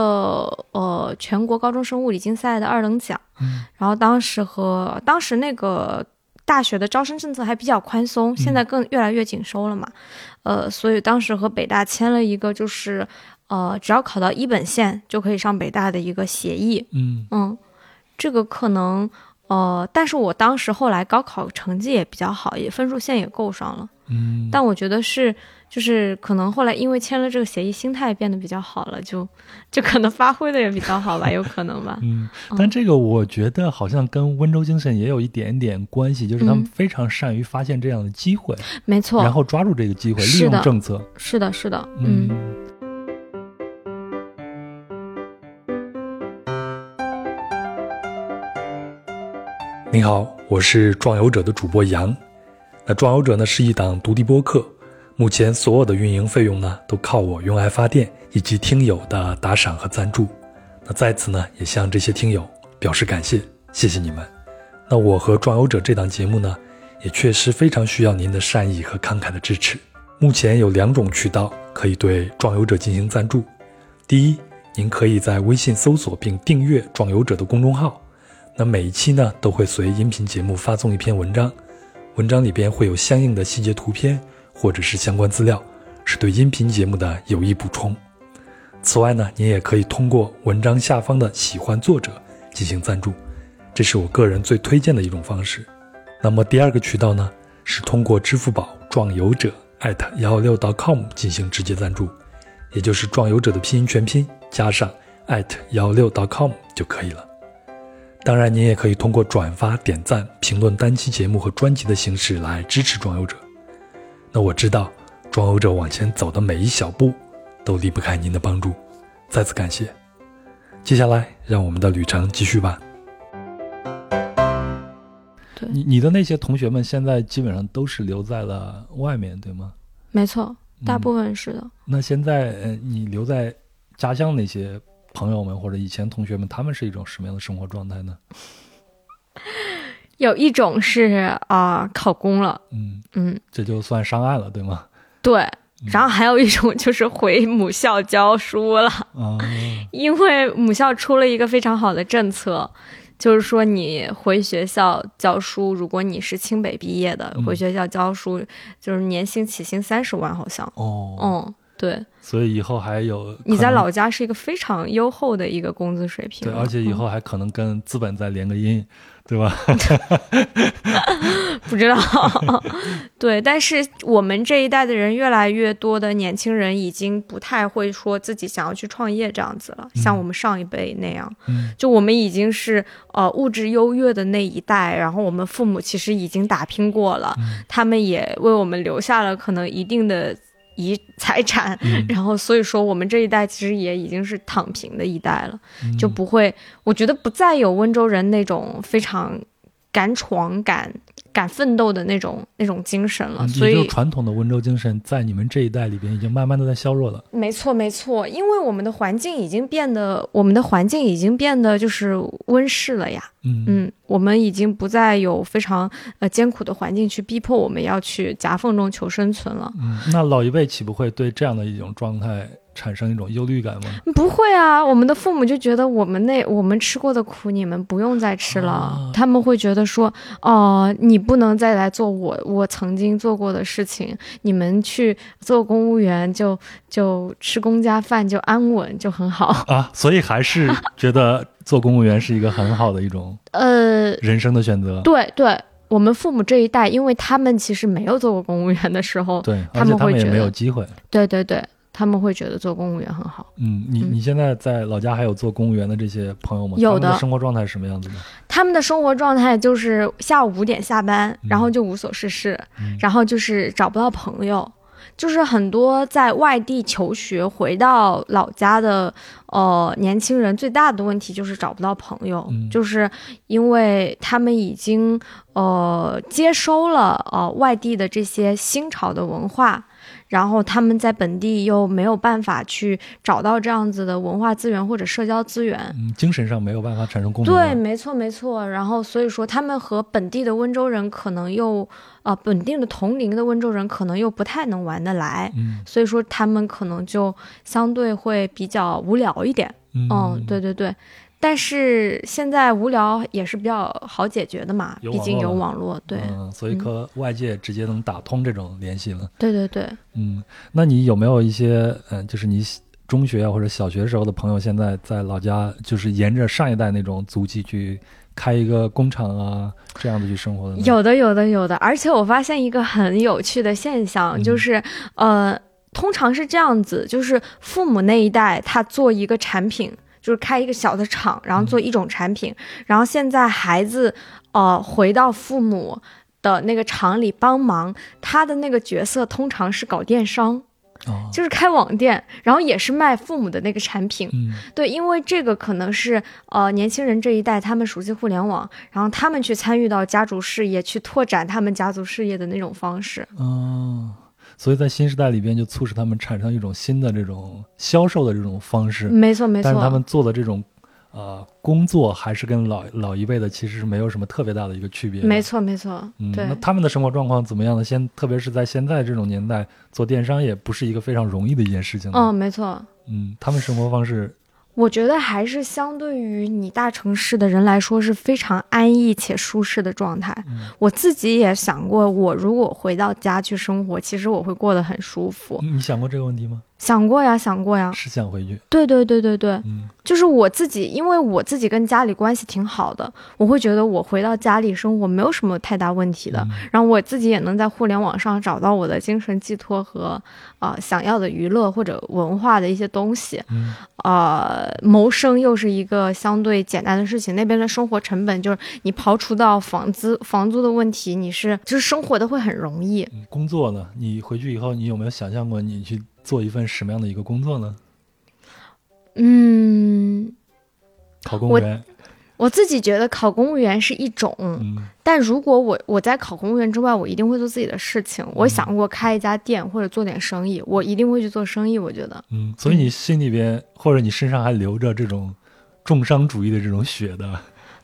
呃全国高中生物理竞赛的二等奖，
嗯。
然后当时和当时那个大学的招生政策还比较宽松，现在更越来越紧收了嘛，呃，所以当时和北大签了一个就是呃只要考到一本线就可以上北大的一个协议，
嗯。
嗯，这个可能呃，但是我当时后来高考成绩也比较好，也分数线也够上了。
嗯，
但我觉得是，就是可能后来因为签了这个协议，心态变得比较好了，就就可能发挥的也比较好吧，有可能吧。
嗯，但这个我觉得好像跟温州精神也有一点点关系，就是他们
嗯
非常善于发现这样的机会，
没错，
然后抓住这个机会，利用政策。
是的，是的，嗯
您好，我是壮游者的主播杨。那壮游者呢是一档独立播客，目前所有的运营费用呢都靠我用爱发电以及听友的打赏和赞助。那在此呢也向这些听友表示感谢，谢谢你们。那我和壮游者这档节目呢，也确实非常需要您的善意和慷慨的支持。目前有两种渠道可以对壮游者进行赞助。第一，您可以在微信搜索并订阅壮游者的公众号。那每一期呢都会随音频节目发送一篇文章，文章里边会有相应的细节图片或者是相关资料，是对音频节目的有益补充。此外呢，您也可以通过文章下方的喜欢作者进行赞助，这是我个人最推荐的一种方式。那么第二个渠道呢，是通过支付宝壮游者艾特幺六 .com 进行直接赞助，也就是壮游者的拼音全拼加上艾特幺幺六 .com 就可以了。当然，您也可以通过转发、点赞、评论单期节目和专辑的形式来支持壮游者。那我知道，装欧者往前走的每一小步都离不开您的帮助，再次感谢。接下来，让我们的旅程继续吧。
对
你你的那些同学们现在基本上都是留在了外面，对吗？
没错，大
嗯
部分是的。
那现在，呃，你留在家乡那些朋友们或者以前同学们，他们是一种什么样的生活状态呢？
有一种是啊、考公了，
嗯，
嗯，
这就算上岸了，对吗？
对。然后还有一种就是回母校教书了。
啊，
因为母校出了一个非常好的政策，就是说你回学校教书，如果你是清北毕业的，
嗯。
回学校教书就是年薪起薪三十万，好像。
哦，
嗯，对，
所以以后还有
你在老家是一个非常优厚的一个工资水平
对，而且以后
嗯。
还可能跟资本再连个音，对吧？
不知道，对，但是我们这一代的人，越来越多的年轻人已经不太会说自己想要去创业这样子了，像我们上一辈那样。
嗯
就我们已经是呃物质优越的那一代，然后我们父母其实已经打拼过了，
嗯
他们也为我们留下了可能一定的遗财产，
嗯。
然后所以说我们这一代其实也已经是躺平的一代了，
嗯。
就不会，我觉得不再有温州人那种非常敢闯、敢敢奋斗的那种那种精神了，
嗯
所以
就传统的温州精神在你们这一代里边已经慢慢的在削弱了。
没错，没错，因为我们的环境已经变得，我们的环境已经变得就是温室了呀。
嗯
嗯，我们已经不再有非常呃艰苦的环境去逼迫我们要去夹缝中求生存了。
嗯，那老一辈岂不会对这样的一种状态产生一种忧虑感吗？
不会啊，我们的父母就觉得我们那我们吃过的苦，你们不用再吃了。
啊
他们会觉得说，哦、你不能再来做我我曾经做过的事情，你们去做公务员就就吃公家饭就安稳就很好。
啊，所以还是觉得做公务员是一个很好的一种
呃，
人生的选择。
对对，我们父母这一代，因为他们其实没有做过公务员的时候，
对，
他
们
会觉得
没有机会。
对对对，他们会觉得做公务员很好。
嗯，你
嗯
你现在在老家还有做公务员的这些朋友吗？
有
他们的
的
生活状态是什么样子的？
他们的生活状态就是下午五点下班，然后就无所事事，
嗯
然后就是找不到朋友，就是很多在外地求学回到老家的呃年轻人，最大的问题就是找不到朋友，
嗯
就是因为他们已经呃接收了呃外地的这些新潮的文化。然后他们在本地又没有办法去找到这样子的文化资源或者社交资源，
嗯，精神上没有办法产生共鸣
对，没错没错。然后所以说，他们和本地的温州人可能又，呃，本地的同龄的温州人可能又不太能玩得来，
嗯
所以说他们可能就相对会比较无聊一点。
嗯
嗯，对对对。但是现在无聊也是比较好解决的嘛，
有
毕竟有
网络。
对，
嗯，所以和外界直接能打通这种联系了。
对对对。
嗯，那你有没有一些嗯、呃就是你中学啊或者小学时候的朋友，现在在老家就是沿着上一代那种足迹去开一个工厂啊，这样的去生活的？
有的，有的，有的。而且我发现一个很有趣的现象，
嗯
就是呃，通常是这样子，就是父母那一代他做一个产品，就是开一个小的厂，然后做一种产品，然后现在孩子呃回到父母的那个厂里帮忙，他的那个角色通常是搞电商，
哦，
就是开网店，然后也是卖父母的那个产品。
嗯。
对，因为这个可能是呃年轻人这一代他们熟悉互联网，然后他们去参与到家族事业，去拓展他们家族事业的那种方式。
哦，所以在新时代里边就促使他们产生一种新的这种销售的这种方式，
没错，没错。
但是他们做的这种呃工作还是跟老老一辈的其实是没有什么特别大的一个区别。
没错，没错。
嗯，那，他们的生活状况怎么样呢？现特别是在现在这种年代，做电商也不是一个非常容易的一件事情。
嗯，，没错。
嗯，他们生活方式，
我觉得还是相对于你大城市的人来说是非常安逸且舒适的状态。
嗯
我自己也想过，我如果回到家去生活，其实我会过得很舒服。
你想过这个问题吗？
想过呀，想过呀。
是想回去。
对对对对对，
嗯
就是我自己，因为我自己跟家里关系挺好的，我会觉得我回到家里生活没有什么太大问题的。
嗯
然后我自己也能在互联网上找到我的精神寄托和啊、呃想要的娱乐或者文化的一些东西。
嗯
呃，谋生又是一个相对简单的事情，那边的生活成本就是你刨除到房资房租的问题，你是就是生活的会很容易。
嗯工作呢？你回去以后，你有没有想象过你去做一份什么样的一个工作呢？
嗯，
考公务员。
我自己觉得考公务员是一种，
嗯
但如果我我在考公务员之外，我一定会做自己的事情。我
嗯
想过开一家店或者做点生意，我一定会去做生意。我觉得，
嗯，所以你心里边或者你身上还留着这种重商主义的这种血的。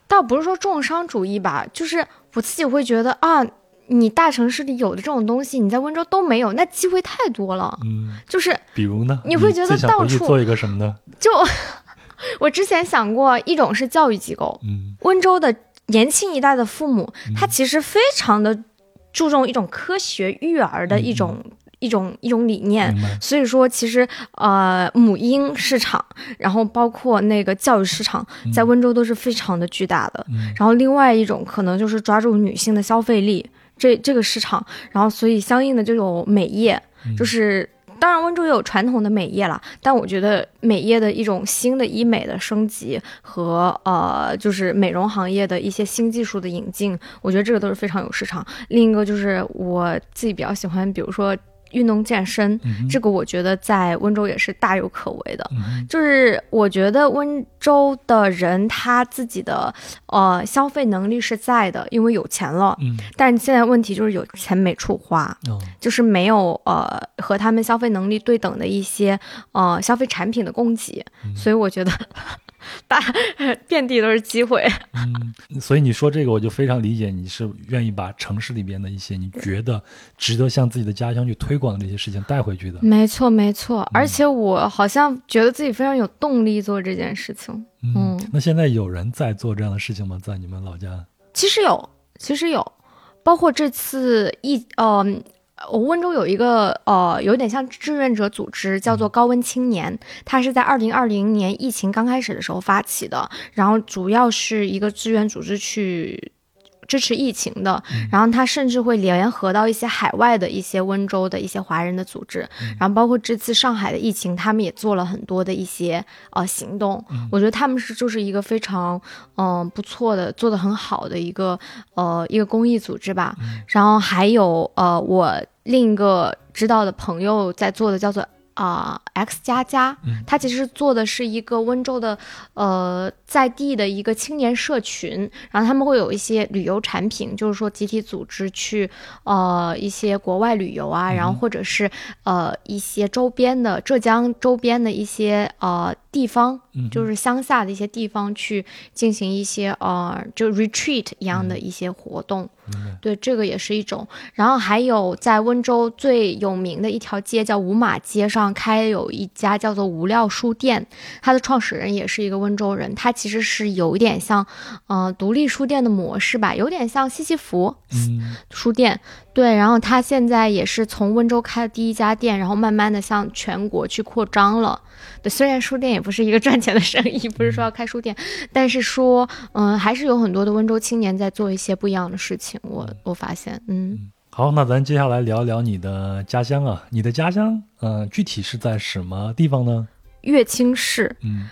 倒不是说重商主义吧，就是我自己会觉得啊，你大城市里有的这种东西，你在温州都没有，那机会太多了。
嗯，
就是
比如呢？
你会觉得到处
做一个什么呢？
就 我之前想过，一种是教育机构，
嗯
温州的年轻一代的父母，
嗯
他其实非常的注重一种科学育儿的一种、一种一种理念。所以说，其实呃，母婴市场，然后包括那个教育市场，在温州都是非常的巨大的。
嗯
然后另外一种可能就是抓住女性的消费力，这这个市场，然后所以相应的就有美业，
嗯
就是。当然，温州也有传统的美业啦，但我觉得美业的一种新的医美的升级和呃，就是美容行业的一些新技术的引进，我觉得这个都是非常有市场。另一个就是我自己比较喜欢，比如说运动健身，
嗯
这个我觉得在温州也是大有可为的。
嗯
就是我觉得温州的人他自己的呃消费能力是在的，因为有钱了。
嗯。
但是现在问题就是有钱没处花，
哦。
就是没有呃和他们消费能力对等的一些呃消费产品的供给，
嗯。
所以我觉得 大遍地都是机会。
嗯，所以你说这个，我就非常理解你是愿意把城市里边的一些你觉得值得向自己的家乡去推广的这些事情带回去的。
没错没错，而且我好像觉得自己非常有动力做这件事情。
嗯
嗯，
那现在有人在做这样的事情吗？在你们老家？
其实有，其实有，包括这次疫，呃，我温州有一个呃，有点像志愿者组织，叫做高温青年，它是在二零二零年疫情刚开始的时候发起的，然后主要是一个志愿组织去。支持疫情的，然后他甚至会联合到一些海外的一些温州的一些华人的组织，然后包括这次上海的疫情，他们也做了很多的一些呃行动。我觉得他们是就是一个非常嗯不错的，做的很好的一个呃一个公益组织吧。然后还有呃我另一个知道的朋友在做的叫做。啊，X 加加，它其实做的是一个温州的，呃，在地的一个青年社群，然后他们会有一些旅游产品，就是说集体组织去，呃，一些国外旅游啊，然后或者是呃一些周边的浙江周边的一些呃地方，就是乡下的一些地方去进行一些呃就 retreat 一样的一些活动。对，这个也是一种。然后还有在温州最有名的一条街叫五马街上开有一家叫做无料书店，它的创始人也是一个温州人。他其实是有一点像，呃，独立书店的模式吧，有点像西西弗书店。对，然后他现在也是从温州开的第一家店，然后慢慢的向全国去扩张了。对，虽然书店也不是一个赚钱的生意，不是说要开书店，但是说，嗯，还是有很多的温州青年在做一些不一样的事情。我我发现，嗯，
好，那咱接下来聊一聊你的家乡啊，你的家乡，嗯，具体是在什么地方呢？
乐清市，嗯，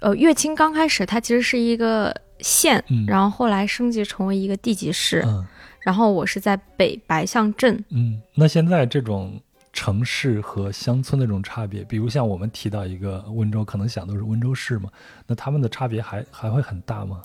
呃，乐清刚开始它其实是一个县，嗯然后后来升级成为一个地级市。嗯然后我是在北白象镇。
嗯，那现在这种城市和乡村的这种差别，比如像我们提到一个温州，可能想都是温州市嘛，那他们的差别还还会很大吗？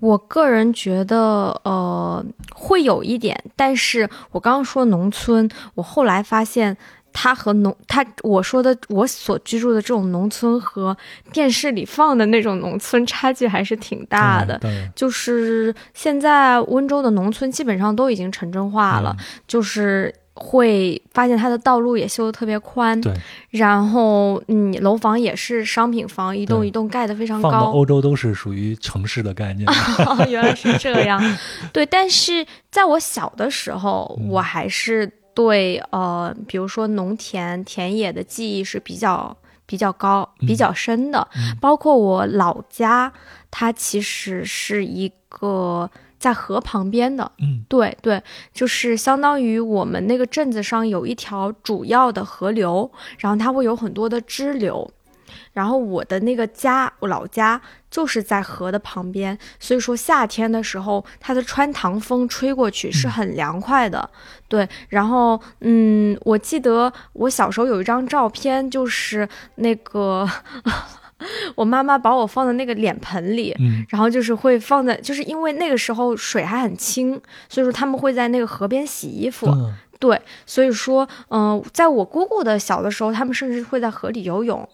我个人觉得，呃，会有一点。但是我刚刚说农村，我后来发现。它和农，它我说的我所居住的这种农村和电视里放的那种农村差距还是挺大的。就是现在温州的农村基本上都已经城镇化了，就是会发现它的道路也修的特别宽。
对。
然后，嗯，楼房也是商品房，一栋一栋盖的非常高。
放到欧洲都是属于城市的概念。
原来是这样。对，但是在我小的时候，我还是。对，呃，比如说农田田野的记忆是比较比较高、比较深的。包括我老家，它其实是一个在河旁边的。
嗯，
对对，就是相当于我们那个镇子上有一条主要的河流，然后它会有很多的支流。然后我的那个家，我老家就是在河的旁边，所以说夏天的时候，它的穿堂风吹过去是很凉快的。对，然后嗯，我记得我小时候有一张照片，就是那个 我妈妈把我放在那个脸盆里，然后就是会放在，就是因为那个时候水还很清，所以说他们会在那个河边洗衣服。对，所以说，嗯，在我姑姑的小的时候，他们甚至会在河里游泳，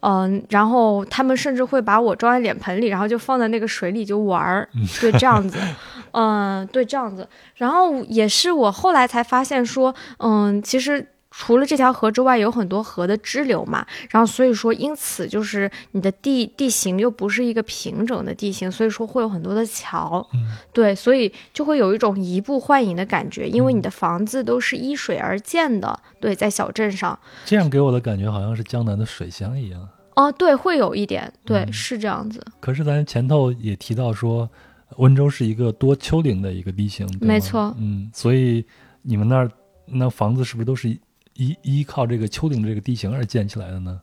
嗯，然后他们甚至会把我装在脸盆里，然后就放在那个水里就玩儿，对，这样子，嗯，对，这样子，然后也是我后来才发现说，嗯，其实。除了这条河之外，有很多河的支流嘛，然后所以说，因此就是你的地地形又不是一个平整的地形，所以说会有很多的桥，嗯对，所以就会有一种移步换影的感觉，因为你的房子都是依水而建的，对，在小镇上，
这样给我的感觉好像是江南的水乡一样。
哦，对，会有一点，对，是这样子。
可是咱前头也提到说，温州是一个多丘陵的一个地形，
没错，
嗯，所以你们那儿那房子是不是都是？依依靠这个丘陵这个地形而建起来的呢？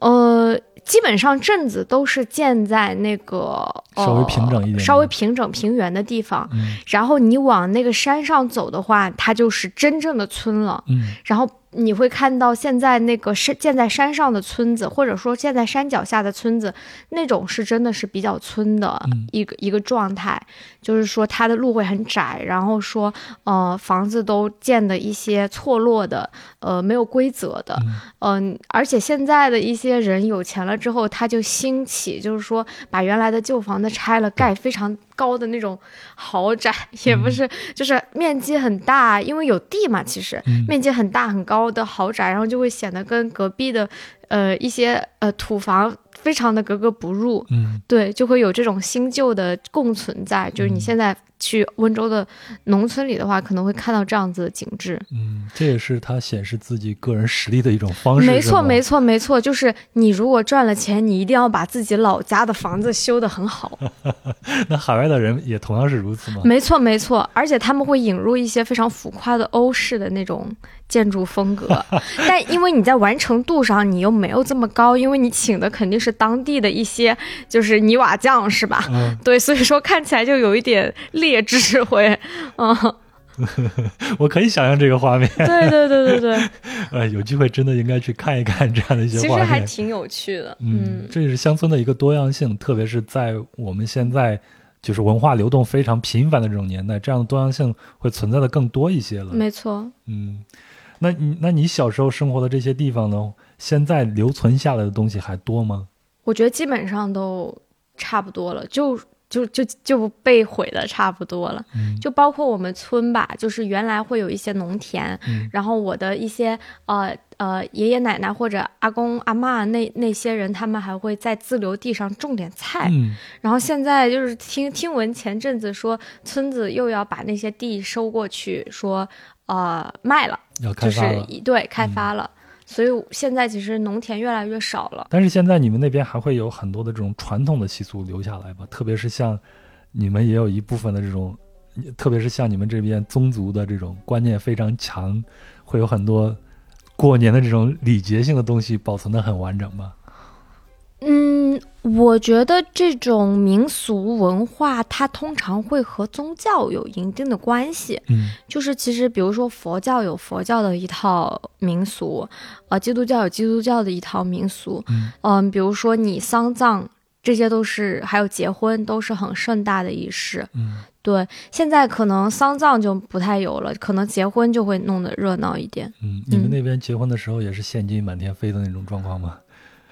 呃，基本上镇子都是建在那个
稍微平整一点、
稍微平整平原的地方。然后你往那个山上走的话，它就是真正的村了。
嗯，
然后。你会看到现在那个山建在山上的村子，或者说建在山脚下的村子，那种是真的是比较村的一个一个状态，就是说它的路会很窄，然后说呃房子都建的一些错落的，呃没有规则的，嗯，而且现在的一些人有钱了之后，他就兴起，就是说把原来的旧房子拆了，盖非常。高的那种豪宅也不是，就是面积很大，因为有地嘛。其实面积很大很高的豪宅，然后就会显得跟隔壁的呃一些呃土房非常的格格不入。
嗯，
对，就会有这种新旧的共存在。就是你现在去温州的农村里的话，可能会看到这样子的景致。
嗯，这也是他显示自己个人实力的一种方式。
没错，没
错。
没错，就是你如果赚了钱，你一定要把自己老家的房子修得很好。
那海外的人也同样是如此吗？
没错，没错，而且他们会引入一些非常浮夸的欧式的那种建筑风格，但因为你在完成度上你又没有这么高，因为你请的肯定是当地的一些就是泥瓦匠，是吧？
嗯，
对，所以说看起来就有一点劣质，会，嗯，
我可以想象这个画面。
对对对对对，
呃，有机会真的应该去看一看这样的一些画面其实。
还挺有趣的，嗯，
这也是乡村的一个多样性，特别是在我们现在就是文化流动非常频繁的这种年代，这样的多样性会存在的更多一些了。
没错。
嗯，那你那你小时候生活的这些地方呢？现在留存下来的东西还多吗？
我觉得基本上都差不多了，就就就就被毁的差不多了。
嗯
就包括我们村吧，就是原来会有一些农田，
嗯
然后我的一些呃呃爷爷奶奶或者阿公阿妈那那些人，他们还会在自留地上种点菜。
嗯
然后现在就是听听闻前阵子说村子又要把那些地收过去，说呃卖了，
要开
就是
发了。
一对开发了。所以现在其实农田越来越少了。
但是现在你们那边还会有很多的这种传统的习俗留下来吧？特别是像你们也有一部分的这种，特别是像你们这边宗族的这种观念非常强，会有很多过年的这种礼节性的东西保存的很完整吗？
嗯，我觉得这种民俗文化，它通常会和宗教有一定的关系。
嗯
就是其实，比如说佛教有佛教的一套民俗，呃，基督教有基督教的一套民俗。
嗯
嗯、比如说你丧葬，这些都是还有结婚，都是很盛大的仪式。
嗯
对，现在可能丧葬就不太有了，可能结婚就会弄得热闹一点。
嗯，你们那边结婚的时候也是现金满天飞的那种状况吗？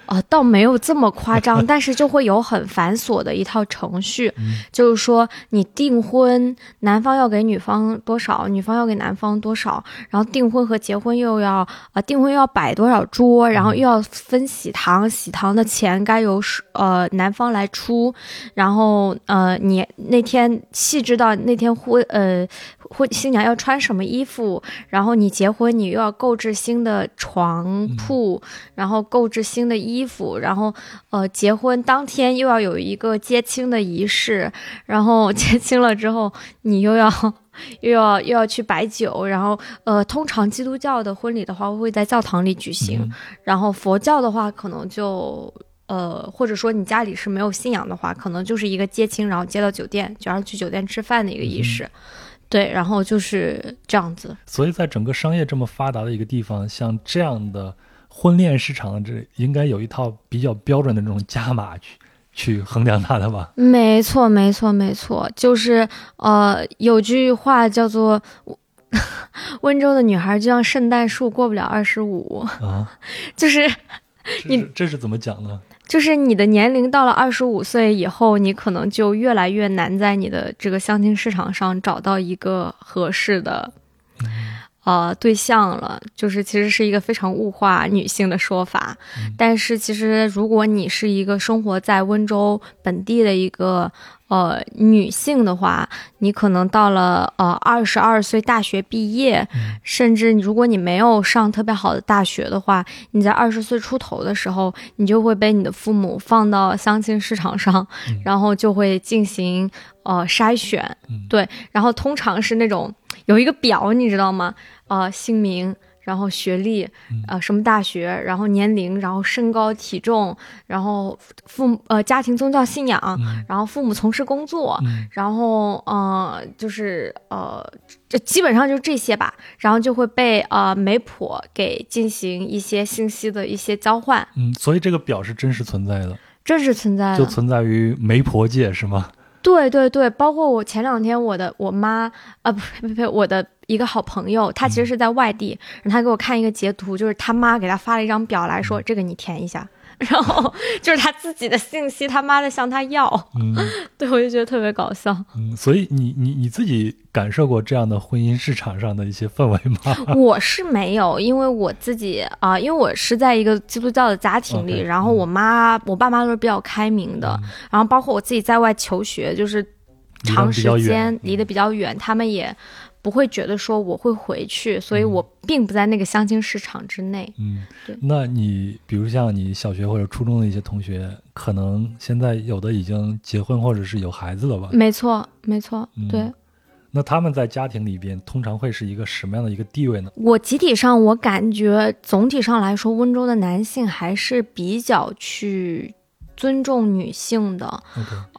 啊、倒没有这么夸张，但是就会有很繁琐的一套程序，
嗯。
就是说你订婚，男方要给女方多少，女方要给男方多少，然后订婚和结婚又要呃订婚又要摆多少桌，然后又要分喜糖，喜糖的钱该由是呃男方来出，然后呃你那天细致到那天婚呃婚新娘要穿什么衣服，然后你结婚你又要购置新的床铺，然后购置新的衣服，然后呃结婚当天又要有一个接亲的仪式，然后接亲了之后你 又要。又要又要去摆酒，然后呃，通常基督教的婚礼的话会在教堂里举行，
嗯
然后佛教的话可能就呃，或者说你家里是没有信仰的话，可能就是一个接亲，然后接到酒店，就让去酒店吃饭的一个仪式。对，然后就是这样子。
所以在整个商业这么发达的一个地方，像这样的婚恋市场，这应该有一套比较标准的这种加码去去衡量它的吧？
没错，没错，没错，就是呃，有句话叫做“ 温州的女孩就像圣诞树，过不了二十五
啊，”，
就是
这是这是怎么讲呢？
就是你的年龄到了二十五岁以后，你可能就越来越难在你的这个相亲市场上找到一个合适的。呃，对象了，就是其实是一个非常物化女性的说法，但是其实如果你是一个生活在温州本地的一个呃女性的话，你可能到了呃二十二岁大学毕业，甚至如果你没有上特别好的大学的话，你在二十岁出头的时候，你就会被你的父母放到相亲市场上，
嗯
然后就会进行呃筛选，
嗯
对，然后通常是那种有一个表，你知道吗？呃，姓名。然后学历，呃，什么大学，然后年龄，然后身高体重，然后父母呃家庭宗教信仰，
嗯
然后父母从事工作，
嗯
然后呃就是呃这基本上就这些吧，然后就会被呃媒婆给进行一些信息的一些交换，
嗯，所以这个表是真实存在的，
真实存在的。
就存在于媒婆界是吗？
对对对，包括我前两天我的我妈啊不呸呸呸，我的一个好朋友，她其实是在外地，然后她给我看一个截图，就是他妈给她发了一张表来说，这个你填一下。然后 就是他自己的信息，他妈的向他要，
嗯
对我就觉得特别搞笑。
嗯，所以你你你自己感受过这样的婚姻市场上的一些氛围吗？
我是没有，因为我自己啊、因为我是在一个基督教的家庭里然后我妈、我爸妈都是比较开明的，然后包括我自己在外求学，就是长时间离得比较远，他们也不会觉得说我会回去，所以我并不在那个相亲市场之内。
嗯，那你比如像你小学或者初中的一些同学，可能现在有的已经结婚或者是有孩子了吧？
没错，没错，对。
那他们在家庭里边通常会是一个什么样的一个地位呢？
我集体上我感觉总体上来说，温州的男性还是比较去。尊重女性的，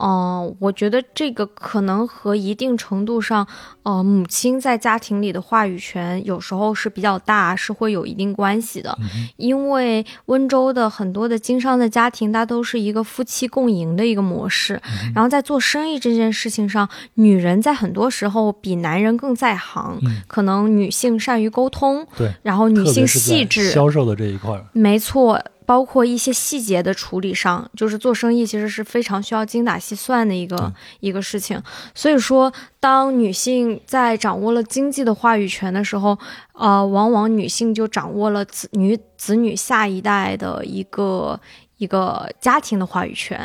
嗯，我觉得这个可能和一定程度上，呃，母亲在家庭里的话语权有时候是比较大，是会有一定关系的。因为温州的很多的经商的家庭，它都是一个夫妻共赢的一个模式。然后在做生意这件事情上，女人在很多时候比男人更在行。可能女性善于沟通，
对，
然后女性细致，
销售的这一块，
没错。包括一些细节的处理上，就是做生意其实是非常需要精打细算的一个一个事情。所以说，当女性在掌握了经济的话语权的时候，呃，往往女性就掌握了子女子女下一代的一个。一个家庭的话语权，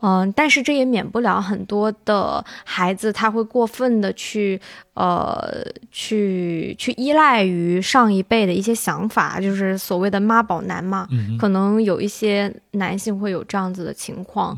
嗯，但是这也免不了很多的孩子他会过分的去，呃，去去依赖于上一辈的一些想法，就是所谓的妈宝男嘛，可能有一些男性会有这样子的情况，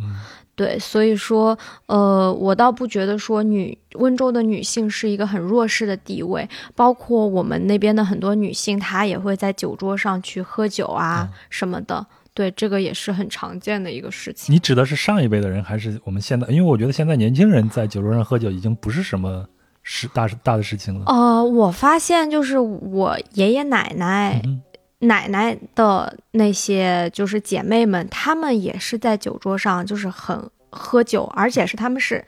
对，所以说，呃，我倒不觉得说女温州的女性是一个很弱势的地位，包括我们那边的很多女性，她也会在酒桌上去喝酒啊什么的。对，这个也是很常见的一个事情。
你指的是上一辈的人，还是我们现在？因为我觉得现在年轻人在酒桌上喝酒已经不是什么事大大的事情了。
呃，我发现就是我爷爷奶奶、奶奶的那些就是姐妹们，她们也是在酒桌上就是很喝酒，而且是他们是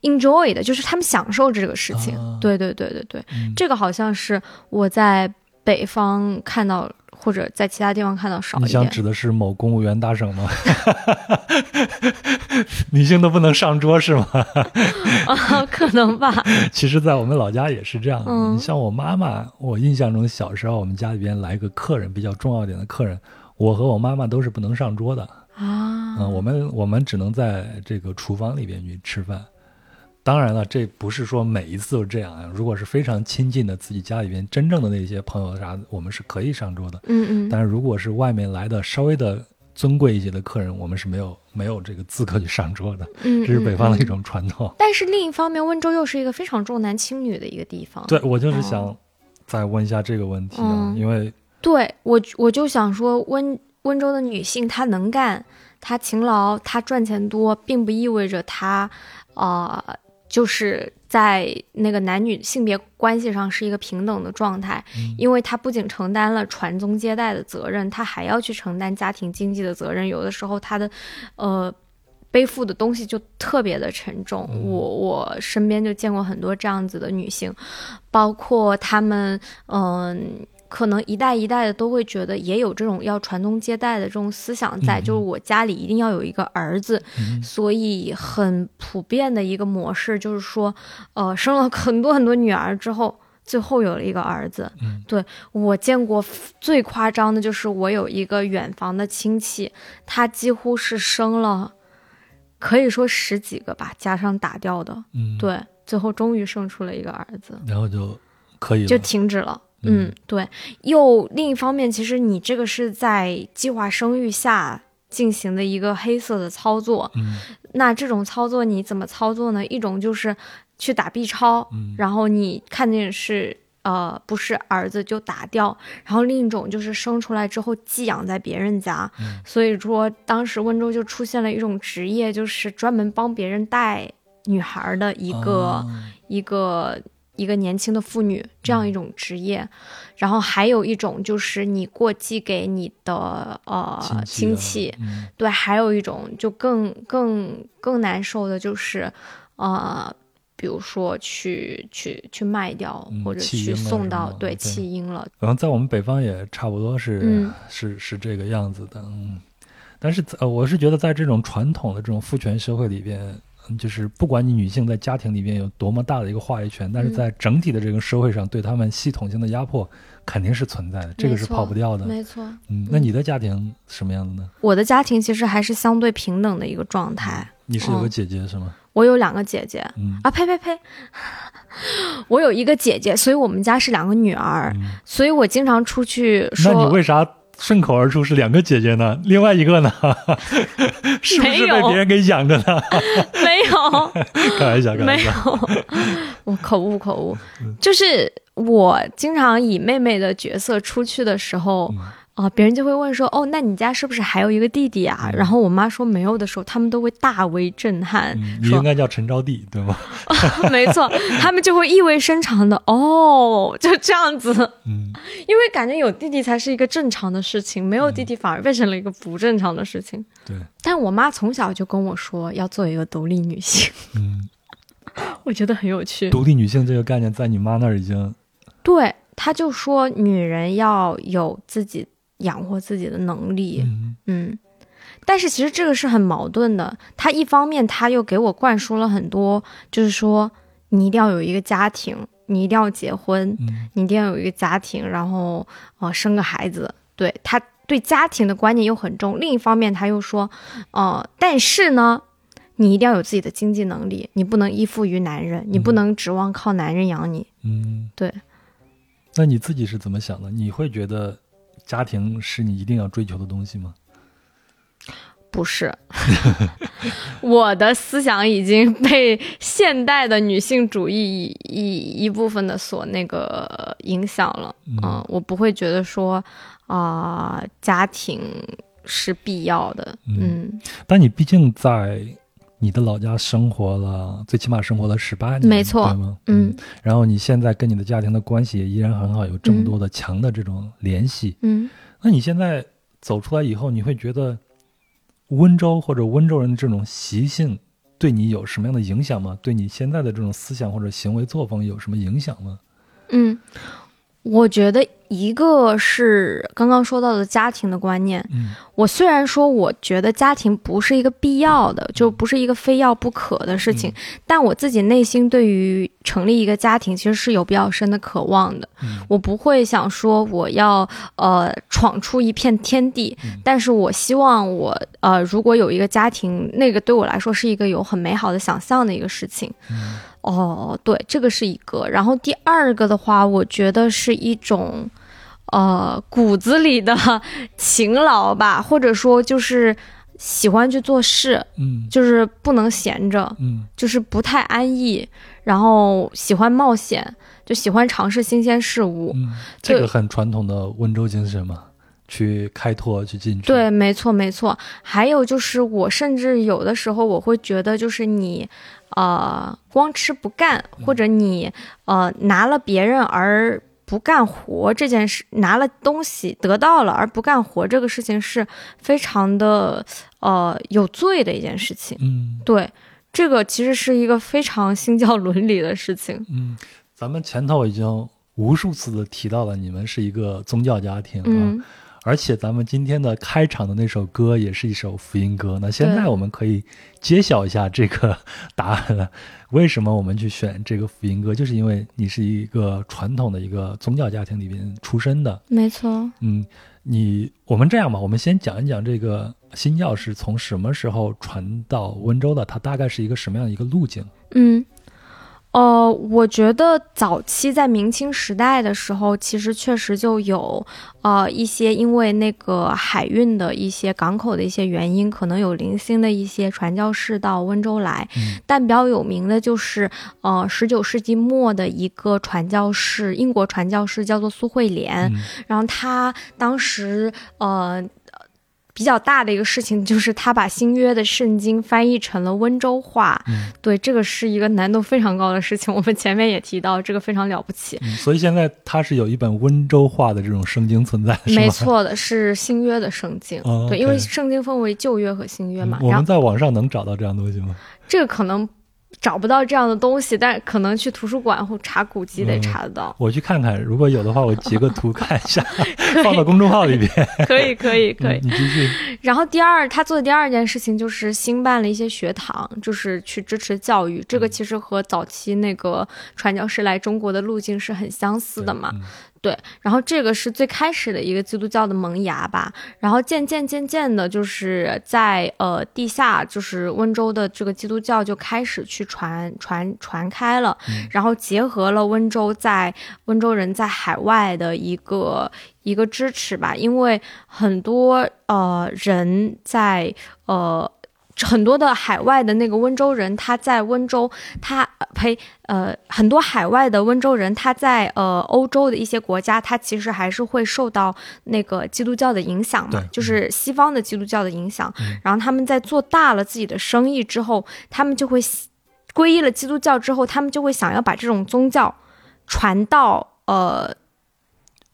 enjoy 的，就是他们享受这个事情。对对对对对，这个好像是我在北方看到。或者在其他地方看到少一
点。你想指的是某公务员大省吗？女性都不能上桌是吗？
啊，可能吧。
其实，在我们老家也是这样。嗯，你像我妈妈，我印象中小时候，我们家里边来个客人，比较重要点的客人，我和我妈妈都是不能上桌的啊。嗯，我们我们只能在这个厨房里边去吃饭。当然了，这不是说每一次都这样啊。如果是非常亲近的自己家里边真正的那些朋友啥，我们是可以上桌的。
嗯嗯。
但是如果是外面来的稍微的尊贵一些的客人，我们是没有没有这个资格去上桌的。
嗯。
这是北方的一种传统。
但是另一方面，温州又是一个非常重男轻女的一个地方。
对，我就是想再问一下这个问题啊，因为
对我我就想说，温温州的女性她能干，她勤劳，她赚钱多，并不意味着她啊。就是在那个男女性别关系上是一个平等的状态，因为他不仅承担了传宗接代的责任，他还要去承担家庭经济的责任。有的时候他的，呃，背负的东西就特别的沉重。我我身边就见过很多这样子的女性，包括他们，嗯。可能一代一代的都会觉得也有这种要传宗接代的这种思想在，就是我家里一定要有一个儿子，所以很普遍的一个模式就是说，呃，生了很多很多女儿之后，最后有了一个儿子。对我见过最夸张的就是我有一个远房的亲戚，他几乎是生了，可以说十几个吧，加上打掉的。
嗯，
对，最后终于生出了一个儿子，
然后就可以
就停止了。嗯，对。又另一方面，其实你这个是在计划生育下进行的一个黑色的操作。
嗯，
那这种操作你怎么操作呢？一种就是去打 B 超，然后你看见是呃不是儿子就打掉；然后另一种就是生出来之后寄养在别人家。所以说，当时温州就出现了一种职业，就是专门帮别人带女孩的一个一个。一个年轻的妇女这样一种职业，然后还有一种就是你过继给你的呃亲戚，对，还有一种就更更更难受的就是，呃，比如说去去去卖掉或者去送到对弃婴了。
可能在我们北方也差不多是是是这个样子的，嗯，但是呃，我是觉得在这种传统的这种父权社会里边。就是不管你女性在家庭里边有多么大的一个话语权，但是在整体的这个社会上，对他们系统性的压迫肯定是存在的，这个是跑不掉的。
没错，
嗯，那你的家庭什么样的呢？
我的家庭其实还是相对平等的一个状态。
你是有个
嗯
姐姐是吗？
我有两个姐姐
嗯
啊，呸呸呸，我有一个姐姐，所以我们家是两个女儿，
嗯，
所以我经常出去
那你，为啥顺口而出是两个姐姐呢？另外一个呢？是不是被别人给养着呢？
没 有，
开玩笑，
没。有，我口误口误。
嗯，
就是我经常以妹妹的角色出去的时候，
嗯
啊、别人就会问说，哦，那你家是不是还有一个弟弟啊？
嗯
然后我妈说没有的时候，他们都会大为震撼，
嗯，你应该叫陈招娣，对吗？
没错，他们就会意味深长的，哦，就这样子，
嗯
因为感觉有弟弟才是一个正常的事情，没有弟弟反而变成了一个不正常的事情。
对，
但我妈从小就跟我说要做一个独立女性，
嗯，
我觉得很有趣。
独立女性这个概念在你妈那儿已经，
对，她就说女人要有自己养活自己的能力，
嗯
嗯。但是其实这个是很矛盾的，他一方面他又给我灌输了很多，就是说你一定要有一个家庭，你一定要结婚，
嗯
你一定要有一个家庭，然后呃生个孩子。对他对家庭的观念又很重。另一方面，他又说，呃，但是呢，你一定要有自己的经济能力，你不能依附于男人，你不
嗯
能指望靠男人养你。
嗯，
对。
那你自己是怎么想的？你会觉得家庭是你一定要追求的东西吗？
不是，我的思想已经被现代的女性主义一一一部分的所那个影响了。
嗯
嗯，我不会觉得说啊、家庭是必要的。
嗯
嗯，
但你毕竟在你的老家生活了，最起码生活了十八年，
没错
对吗？
嗯。
然后你现在跟你的家庭的关系也依然很好，有这么多的强的这种联系。
嗯
那你现在走出来以后，你会觉得温州或者温州人的这种习性对你有什么样的影响吗？对你现在的这种思想或者行为作风有什么影响吗？
嗯，我觉得一个是刚刚说到的家庭的观念。
嗯
我虽然说我觉得家庭不是一个必要的，就不是一个非要不可的事情，但我自己内心对于成立一个家庭其实是有比较深的渴望的。
嗯
我不会想说我要呃闯出一片天地，
嗯
但是我希望我呃如果有一个家庭，那个对我来说是一个有很美好的想象的一个事情。
嗯
哦，对，这个是一个。然后第二个的话，我觉得是一种，呃，骨子里的 勤劳吧，或者说就是喜欢去做事，
嗯
就是不能闲着，
嗯
就是不太安逸，然后喜欢冒险，就喜欢尝试新鲜事物。
嗯，这个很传统的温州精神嘛，去开拓，去进取。
对，没错，没错。还有就是，我甚至有的时候我会觉得，就是你，呃，光吃不干，或者你，呃，拿了别人而不干活这件事，拿了东西得到了而不干活这个事情是非常的，呃，有罪的一件事情。
嗯
对，这个其实是一个非常新教伦理的事情。
嗯，咱们前头已经无数次的提到了，你们是一个宗教家庭啊。
嗯
而且咱们今天的开场的那首歌也是一首福音歌。那现在我们可以揭晓一下这个答案了。为什么我们去选这个福音歌？就是因为你是一个传统的一个宗教家庭里边出身的。
没错。
嗯，你我们这样吧，我们先讲一讲这个新教是从什么时候传到温州的，它大概是一个什么样的一个路径？
嗯，呃，我觉得早期在明清时代的时候，其实确实就有呃一些因为那个海运的一些港口的一些原因，可能有零星的一些传教士到温州来。
嗯
但比较有名的就是呃十九世纪末的一个传教士，英国传教士叫做苏慧莲。
嗯
然后他当时呃比较大的一个事情就是他把新约的圣经翻译成了温州话，
嗯
对，这个是一个难度非常高的事情。我们前面也提到，这个非常了不起。
嗯，所以现在他是有一本温州话的这种圣经存在，
没错的，是新约的圣经。
哦
对因为圣经分为旧约和新约嘛。
嗯我们在网上能找到这样东西吗？
这个可能找不到这样的东西，但可能去图书馆或查古籍得
嗯
查得到。
我去看看，如果有的话，我截个图看一下，放到公众号里边。
可以，可以，可以
嗯。你继续。
然后第二，他做的第二件事情就是新办了一些学堂，就是去支持教育。这个其实和早期那个传教士来中国的路径是很相似的嘛。
嗯
对，然后这个是最开始的一个基督教的萌芽吧，然后渐渐渐渐的，就是在呃地下，就是温州的这个基督教就开始去传传传开了，然后结合了温州在温州人在海外的一个一个支持吧，因为很多呃人在呃。很多的海外的那个温州人，他在温州，他呸，呃，很多海外的温州人，他在呃欧洲的一些国家，他其实还是会受到那个基督教的影响嘛，就是西方的基督教的影响。然后他们在做大了自己的生意之后，他们就会皈依了基督教之后，他们就会想要把这种宗教传到呃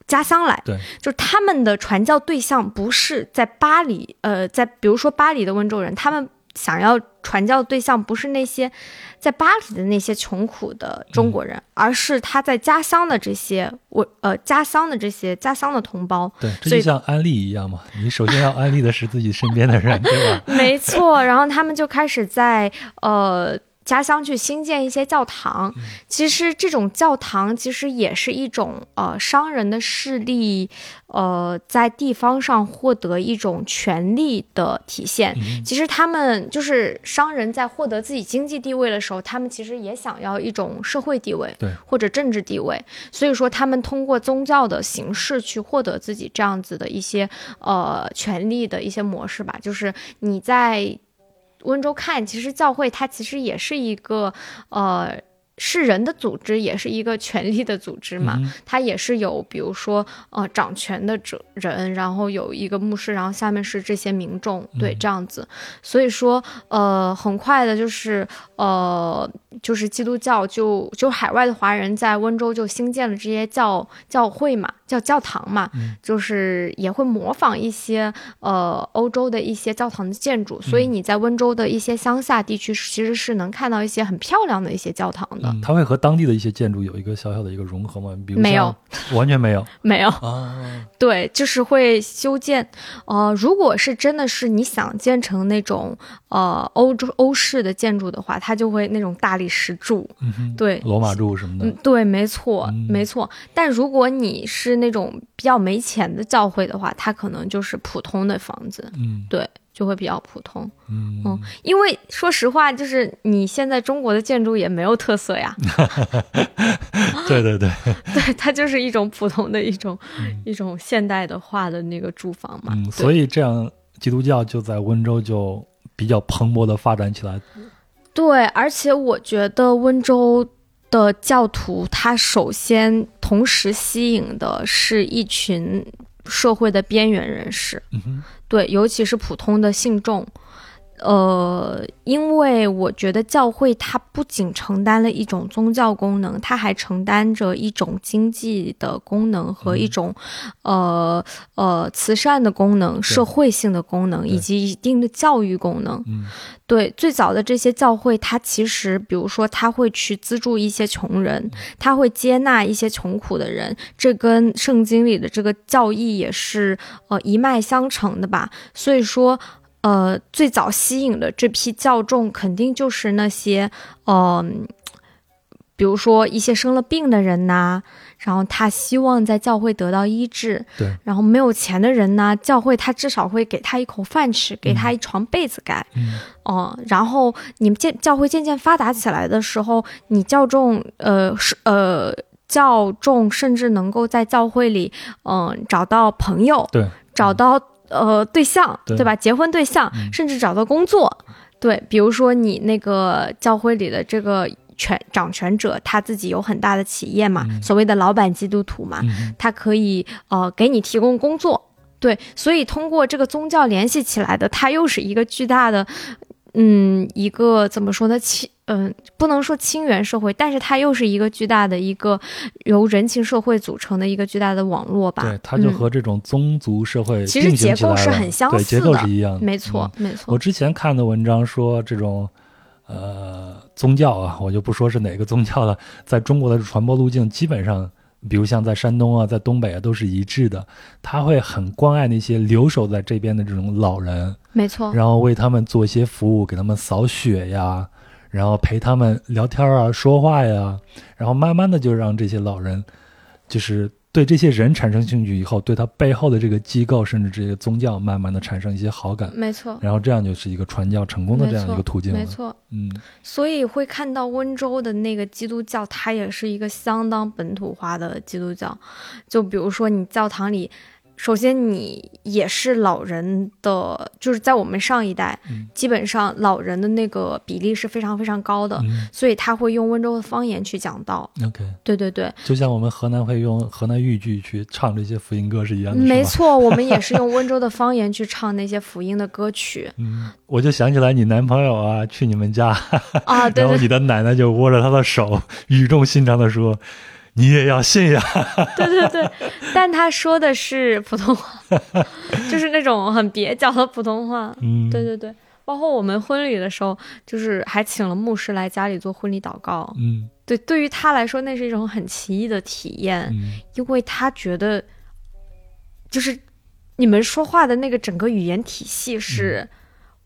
家乡来。
对，
就是他们的传教对象不是在巴黎，呃，在比如说巴黎的温州人，他们。想要传教对象不是那些在巴黎的那些穷苦的中国人，而是他在家乡的这些我呃家乡的这些家乡的同胞。
对，这就像安利一样嘛，你首先要安利的是自己身边的人，对吧？
没错，然后他们就开始在呃。家乡去新建一些教堂，其实这种教堂其实也是一种呃商人的势力，呃在地方上获得一种权力的体现。其实他们就是商人在获得自己经济地位的时候，他们其实也想要一种社会地位，
对
或者政治地位。所以说他们通过宗教的形式去获得自己这样子的一些呃权利的一些模式吧，就是你在。温州看，其实教会它其实也是一个，呃。是人的组织，也是一个权力的组织嘛？它也是有，比如说，呃，掌权的者人，然后有一个牧师，然后下面是这些民众，对，这样子。所以说，呃，很快的，就是，呃，就是基督教就就海外的华人在温州就兴建了这些教教会嘛，叫教堂嘛，就是也会模仿一些呃欧洲的一些教堂的建筑。所以你在温州的一些乡下地区，其实是能看到一些很漂亮的一些教堂的。
它会和当地的一些建筑有一个小小的一个融合吗？比如
没有，
完全没有，
没有
啊。
对，就是会修建。呃，如果是真的是你想建成那种呃欧洲欧式的建筑的话，它就会那种大理石柱，对，
罗马柱什么的。
对，没错，没错。但如果你是那种比较没钱的教会的话，它可能就是普通的房子。
嗯，
对。就会比较普通，嗯，因为说实话，就是你现在中国的建筑也没有特色呀。
对 对对，
对，它就是一种普通的一种一种现代的化的那个住房嘛。
嗯，所以这样基督教就在温州就比较蓬勃的发展起来。
对，而且我觉得温州的教徒，他首先同时吸引的是一群社会的边缘人士。
嗯。
对，尤其是普通的信众，呃，因为我觉得教会它不仅承担了一种宗教功能，它还承担着一种经济的功能和一种，呃呃，慈善的功能、社会性的功能以及一定的教育功能。对，最早的这些教会，它其实，比如说，它会去资助一些穷人，他会接纳一些穷苦的人，这跟圣经里的这个教义也是呃一脉相承的吧。所以说，呃，最早吸引的这批教众，肯定就是那些，嗯。比如说一些生了病的人呐，然后他希望在教会得到医治。
对。
然后没有钱的人呢，教会他至少会给他一口饭吃，给他一床被子盖。
嗯。
哦，然后你们渐教会渐渐发达起来的时候，你教众呃是呃教众甚至能够在教会里嗯找到朋友，
对，
找到呃对象，对吧？结婚对象，甚至找到工作。对，比如说你那个教会里的这个。权掌权者他自己有很大的企业嘛，所谓的老板基督徒嘛，他可以呃给你提供工作，对，所以通过这个宗教联系起来的，他又是一个巨大的，嗯，一个怎么说呢？亲，嗯，不能说亲缘社会，但是它又是一个巨大的一个由人情社会组成的一个巨大的网络吧。
对，它就和这种宗族社会
其实结构是很相似的，
结构是一样的，
没错，没错。
我之前看的文章说这种。呃，宗教啊，我就不说是哪个宗教了，在中国的传播路径基本上，比如像在山东啊，在东北啊，都是一致的。他会很关爱那些留守在这边的这种老人，
没错，
然后为他们做一些服务，给他们扫雪呀，然后陪他们聊天啊、说话呀，然后慢慢的就让这些老人，就是对这些人产生兴趣以后，对他背后的这个机构甚至这些宗教，慢慢的产生一些好感，
没错，
然后这样就是一个传教成功的这样一个途径了。
没错，
嗯，
所以会看到温州的那个基督教，它也是一个相当本土化的基督教。就比如说，你教堂里。首先，你也是老人的，就是在我们上一代，基本上老人的那个比例是非常非常高的，所以他会用温州的方言去讲道。
OK，
对对对，
就像我们河南会用河南豫剧去唱这些福音歌是一样的。
没错，我们也是用温州的方言去唱那些福音的歌曲。
嗯，我就想起来你男朋友啊，去你们家
啊，
然后你的奶奶就握着他的手，语重心长的说。你也要信呀？
对对对，但他说的是普通话，就是那种很蹩脚的普通话。
嗯，
对对对，包括我们婚礼的时候，就是还请了牧师来家里做婚礼祷告。
嗯，
对，对于他来说，那是一种很奇异的体验，因为他觉得，就是你们说话的那个整个语言体系是。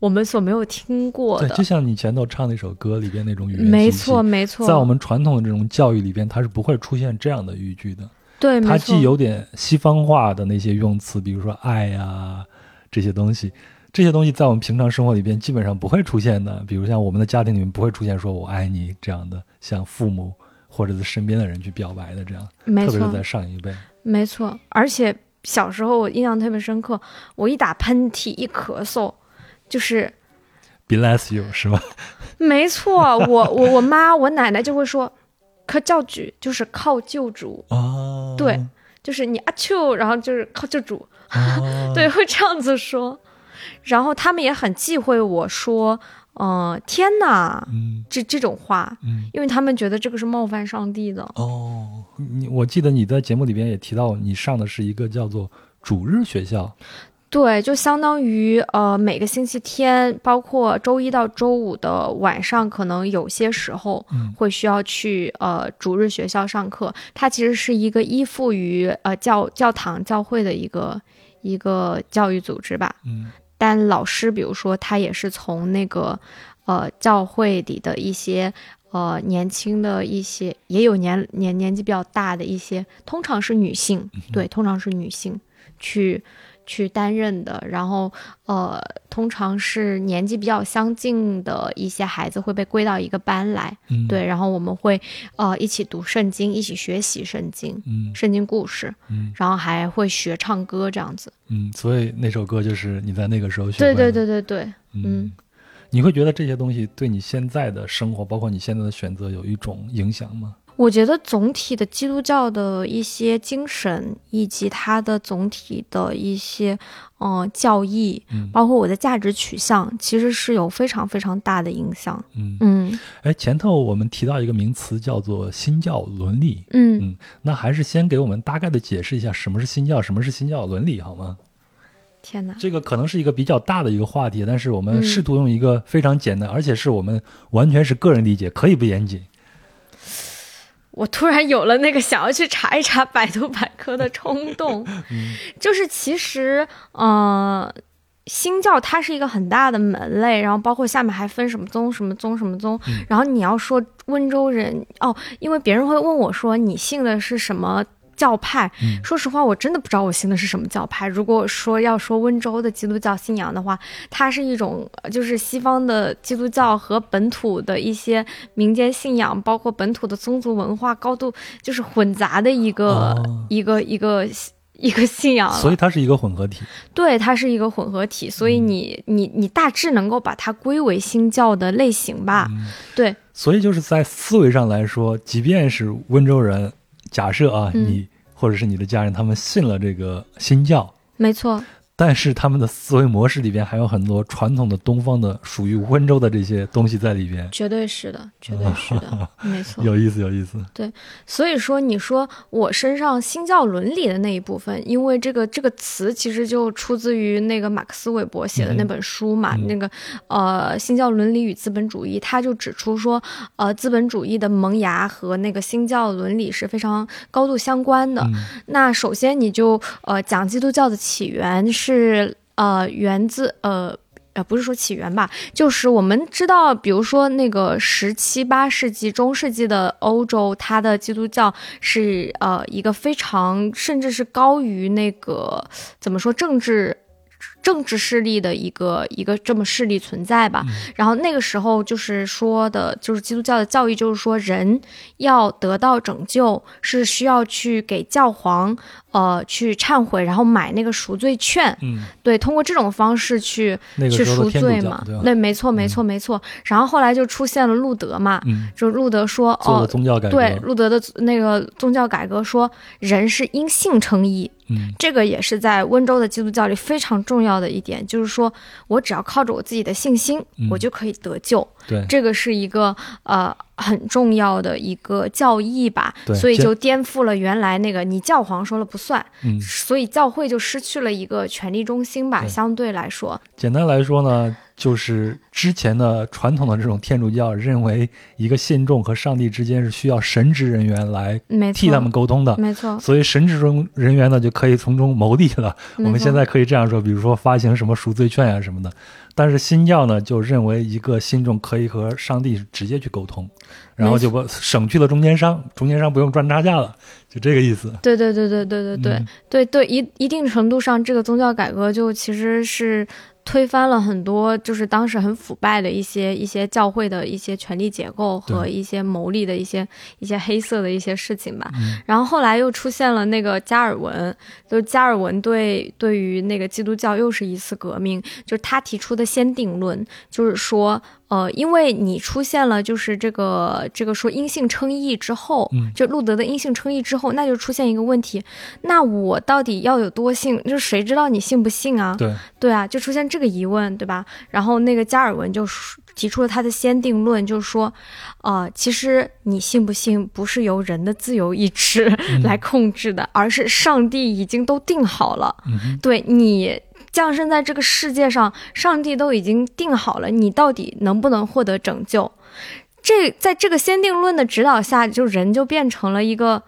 我们所没有听过
的，对，就像你前头唱那首歌里边那种语言
没错没错，
在我们传统的这种教育里边，它是不会出现这样的语句的。
对，
它既有点西方化的那些用词，比如说爱呀这些东西，这些东西在我们平常生活里边基本上不会出现的。比如像我们的家庭里面不会出现说我爱你这样的，像父母或者是身边的人去表白的这样，特别是在上一辈。
没错，而且小时候我印象特别深刻，我一打喷嚏一咳嗽。就是
，bless you 是吗？
没错，我我我妈我奶奶就会说，可教主就是靠救主
哦，
对，就是你阿丘，然后就是靠救主，对，会这样子说。然后他们也很忌讳我说，嗯，天哪，这这种话，因为他们觉得这个是冒犯上帝的。
哦，你我记得你在节目里边也提到，你上的是一个叫做主日学校。
对，就相当于呃，每个星期天，包括周一到周五的晚上，可能有些时候会需要去呃主日学校上课。它其实是一个依附于呃教教堂教会的一个一个教育组织吧。
嗯，
但老师，比如说他也是从那个呃教会里的一些呃年轻的一些，也有年年年纪比较大的一些，通常是女性，对，通常是女性去。去担任的，然后呃，通常是年纪比较相近的一些孩子会被归到一个班来，对，然后我们会呃一起读圣经，一起学习圣经，
嗯，
圣经故事，
嗯，
然后还会学唱歌这样子，
嗯，所以那首歌就是你在那个时候学，
对对对对对，嗯，
你会觉得这些东西对你现在的生活，包括你现在的选择有一种影响吗？
我觉得总体的基督教的一些精神，以及它的总体的一些，呃，教义，包括我的价值取向，其实是有非常非常大的影响。
嗯
嗯，
哎，前头我们提到一个名词叫做新教伦理。
嗯
嗯，那还是先给我们大概的解释一下什么是新教，什么是新教伦理，好吗？
天哪，
这个可能是一个比较大的一个话题，但是我们试图用一个非常简单，而且是我们完全是个人理解，可以不严谨。
我突然有了那个想要去查一查百度百科的冲动，就是其实，呃，新教它是一个很大的门类，然后包括下面还分什么宗、什么宗、什么宗，然后你要说温州人哦，因为别人会问我说你信的是什么。教派，说实话，我真的不知道我信的是什么教派。如果说要说温州的基督教信仰的话，它是一种就是西方的基督教和本土的一些民间信仰，包括本土的宗族文化高度就是混杂的一个一个一个一个信仰。
所以它是一个混合体。
对，它是一个混合体，所以你你你大致能够把它归为新教的类型吧？对。
所以就是在思维上来说，即便是温州人。假设啊，你或者是你的家人，他们信了这个新教，
没错。
但是他们的思维模式里边还有很多传统的东方的属于温州的这些东西在里边，
绝对是的，绝对 是的，没错，
有意思，有意思。
对，所以说你说我身上新教伦理的那一部分，因为这个这个词其实就出自于那个马克思韦伯写的那本书嘛，那个呃新教伦理与资本主义，他就指出说，呃资本主义的萌芽和那个新教伦理是非常高度相关的。那首先你就呃讲基督教的起源是。呃，源自呃，呃，不是说起源吧，就是我们知道，比如说那个十七八世纪、中世纪的欧洲，它的基督教是呃一个非常，甚至是高于那个怎么说政治。政治势力的一个一个这么势力存在吧，然后那个时候就是说的，就是基督教的教义，就是说人要得到拯救，是需要去给教皇呃去忏悔，然后买那个赎罪券，
嗯，
对，通过这种方式去去赎罪嘛，对，没错，没错，没错。然后后来就出现了路德嘛，
嗯，
就路德说哦，
宗教改革，
对，路德的那个宗教改革说人是因信称义。这个也是在温州的基督教里非常重要的一点，就是说我只要靠着我自己的信心，我就可以得救。
对，
这个是一个呃很重要的一个教义吧。
对，
所以就颠覆了原来那个你教皇说了不算。
嗯，
所以教会就失去了一个权力中心吧。相对来说，
简单来说呢。就是之前的传统的这种天主教认为，一个信众和上帝之间是需要神职人员来替他们沟通的，
没错。
所以神职中人员呢就可以从中牟利了。我们现在可以这样说，比如说发行什么赎罪券呀什么的。但是新教呢就认为一个信众可以和上帝直接去沟通，然后就不省去了中间商，中间商不用赚差价了，就这个意思。
对对对对对对对对对，一一定程度上，这个宗教改革就其实是。推翻了很多，就是当时很腐败的一些一些教会的一些权力结构和一些牟利的一些一些黑色的一些事情吧。然后后来又出现了那个加尔文，就加尔文对对于那个基督教又是一次革命，就是他提出的先定论，就是说。呃，因为你出现了，就是这个这个说阴性称义之后，就路德的阴性称义之后，那就出现一个问题，那我到底要有多信？就是谁知道你信不信啊？
对
对啊，就出现这个疑问，对吧？然后那个加尔文就提出了他的先定论，就是说，呃，其实你信不信不是由人的自由意志 来控制的，而是上帝已经都定好了。对你。降生在这个世界上，上帝都已经定好了，你到底能不能获得拯救？这在这个先定论的指导下，就人就变成了一个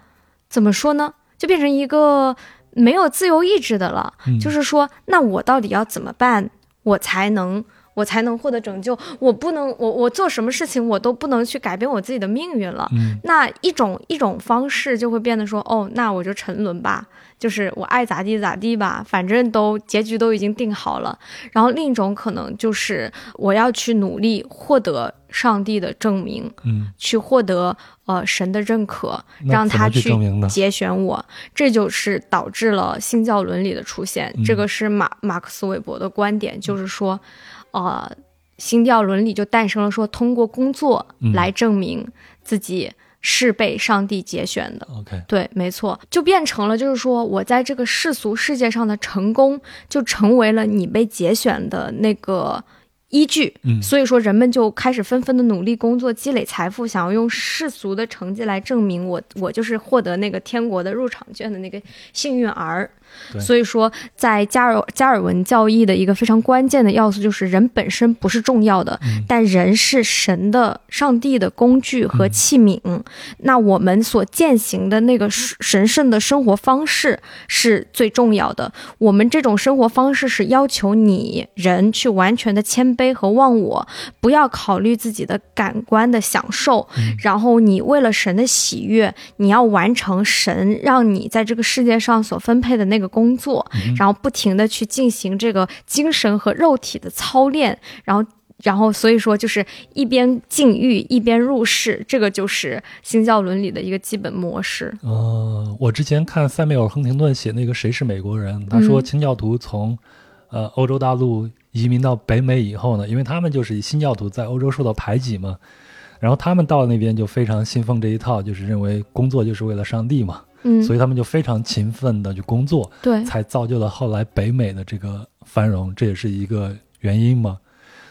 怎么说呢？就变成一个没有自由意志的了。就是说，那我到底要怎么办，我才能我才能获得拯救？我不能，我我做什么事情，我都不能去改变我自己的命运了。那一种一种方式就会变得说，哦，那我就沉沦吧。就是我爱咋地咋地吧，反正都结局都已经定好了。然后另一种可能就是我要去努力获得上帝的证明，
嗯，
去获得呃神的认可，让他
去
节选我。这就是导致了新教伦理的出现。这个是马马克思韦伯的观点，就是说，呃，新教伦理就诞生了，说通过工作来证明自己。是被上帝节选的
，OK，
对，没错，就变成了，就是说我在这个世俗世界上的成功，就成为了你被节选的那个。依据，所以说人们就开始纷纷的努力工作，积累财富，想要用世俗的成绩来证明我，我就是获得那个天国的入场券的那个幸运儿。所以说，在加尔加尔文教义的一个非常关键的要素就是人本身不是重要的，但人是神的、上帝的工具和器皿。那我们所践行的那个神圣的生活方式是最重要的。我们这种生活方式是要求你人去完全的谦。卑和忘我，不要考虑自己的感官的享受，然后你为了神的喜悦，你要完成神让你在这个世界上所分配的那个工作，然后不停的去进行这个精神和肉体的操练，然后，然后所以说就是一边禁欲一边入世，这个就是新教伦理的一个基本模式。
呃，我之前看塞缪尔·亨廷顿写那个《谁是美国人》，他说清教徒从呃欧洲大陆。移民到北美以后呢，因为他们就是以新教徒在欧洲受到排挤嘛，然后他们到那边就非常信奉这一套，就是认为工作就是为了上帝嘛，
嗯，
所以他们就非常勤奋的去工作，
对，
才造就了后来北美的这个繁荣，这也是一个原因嘛。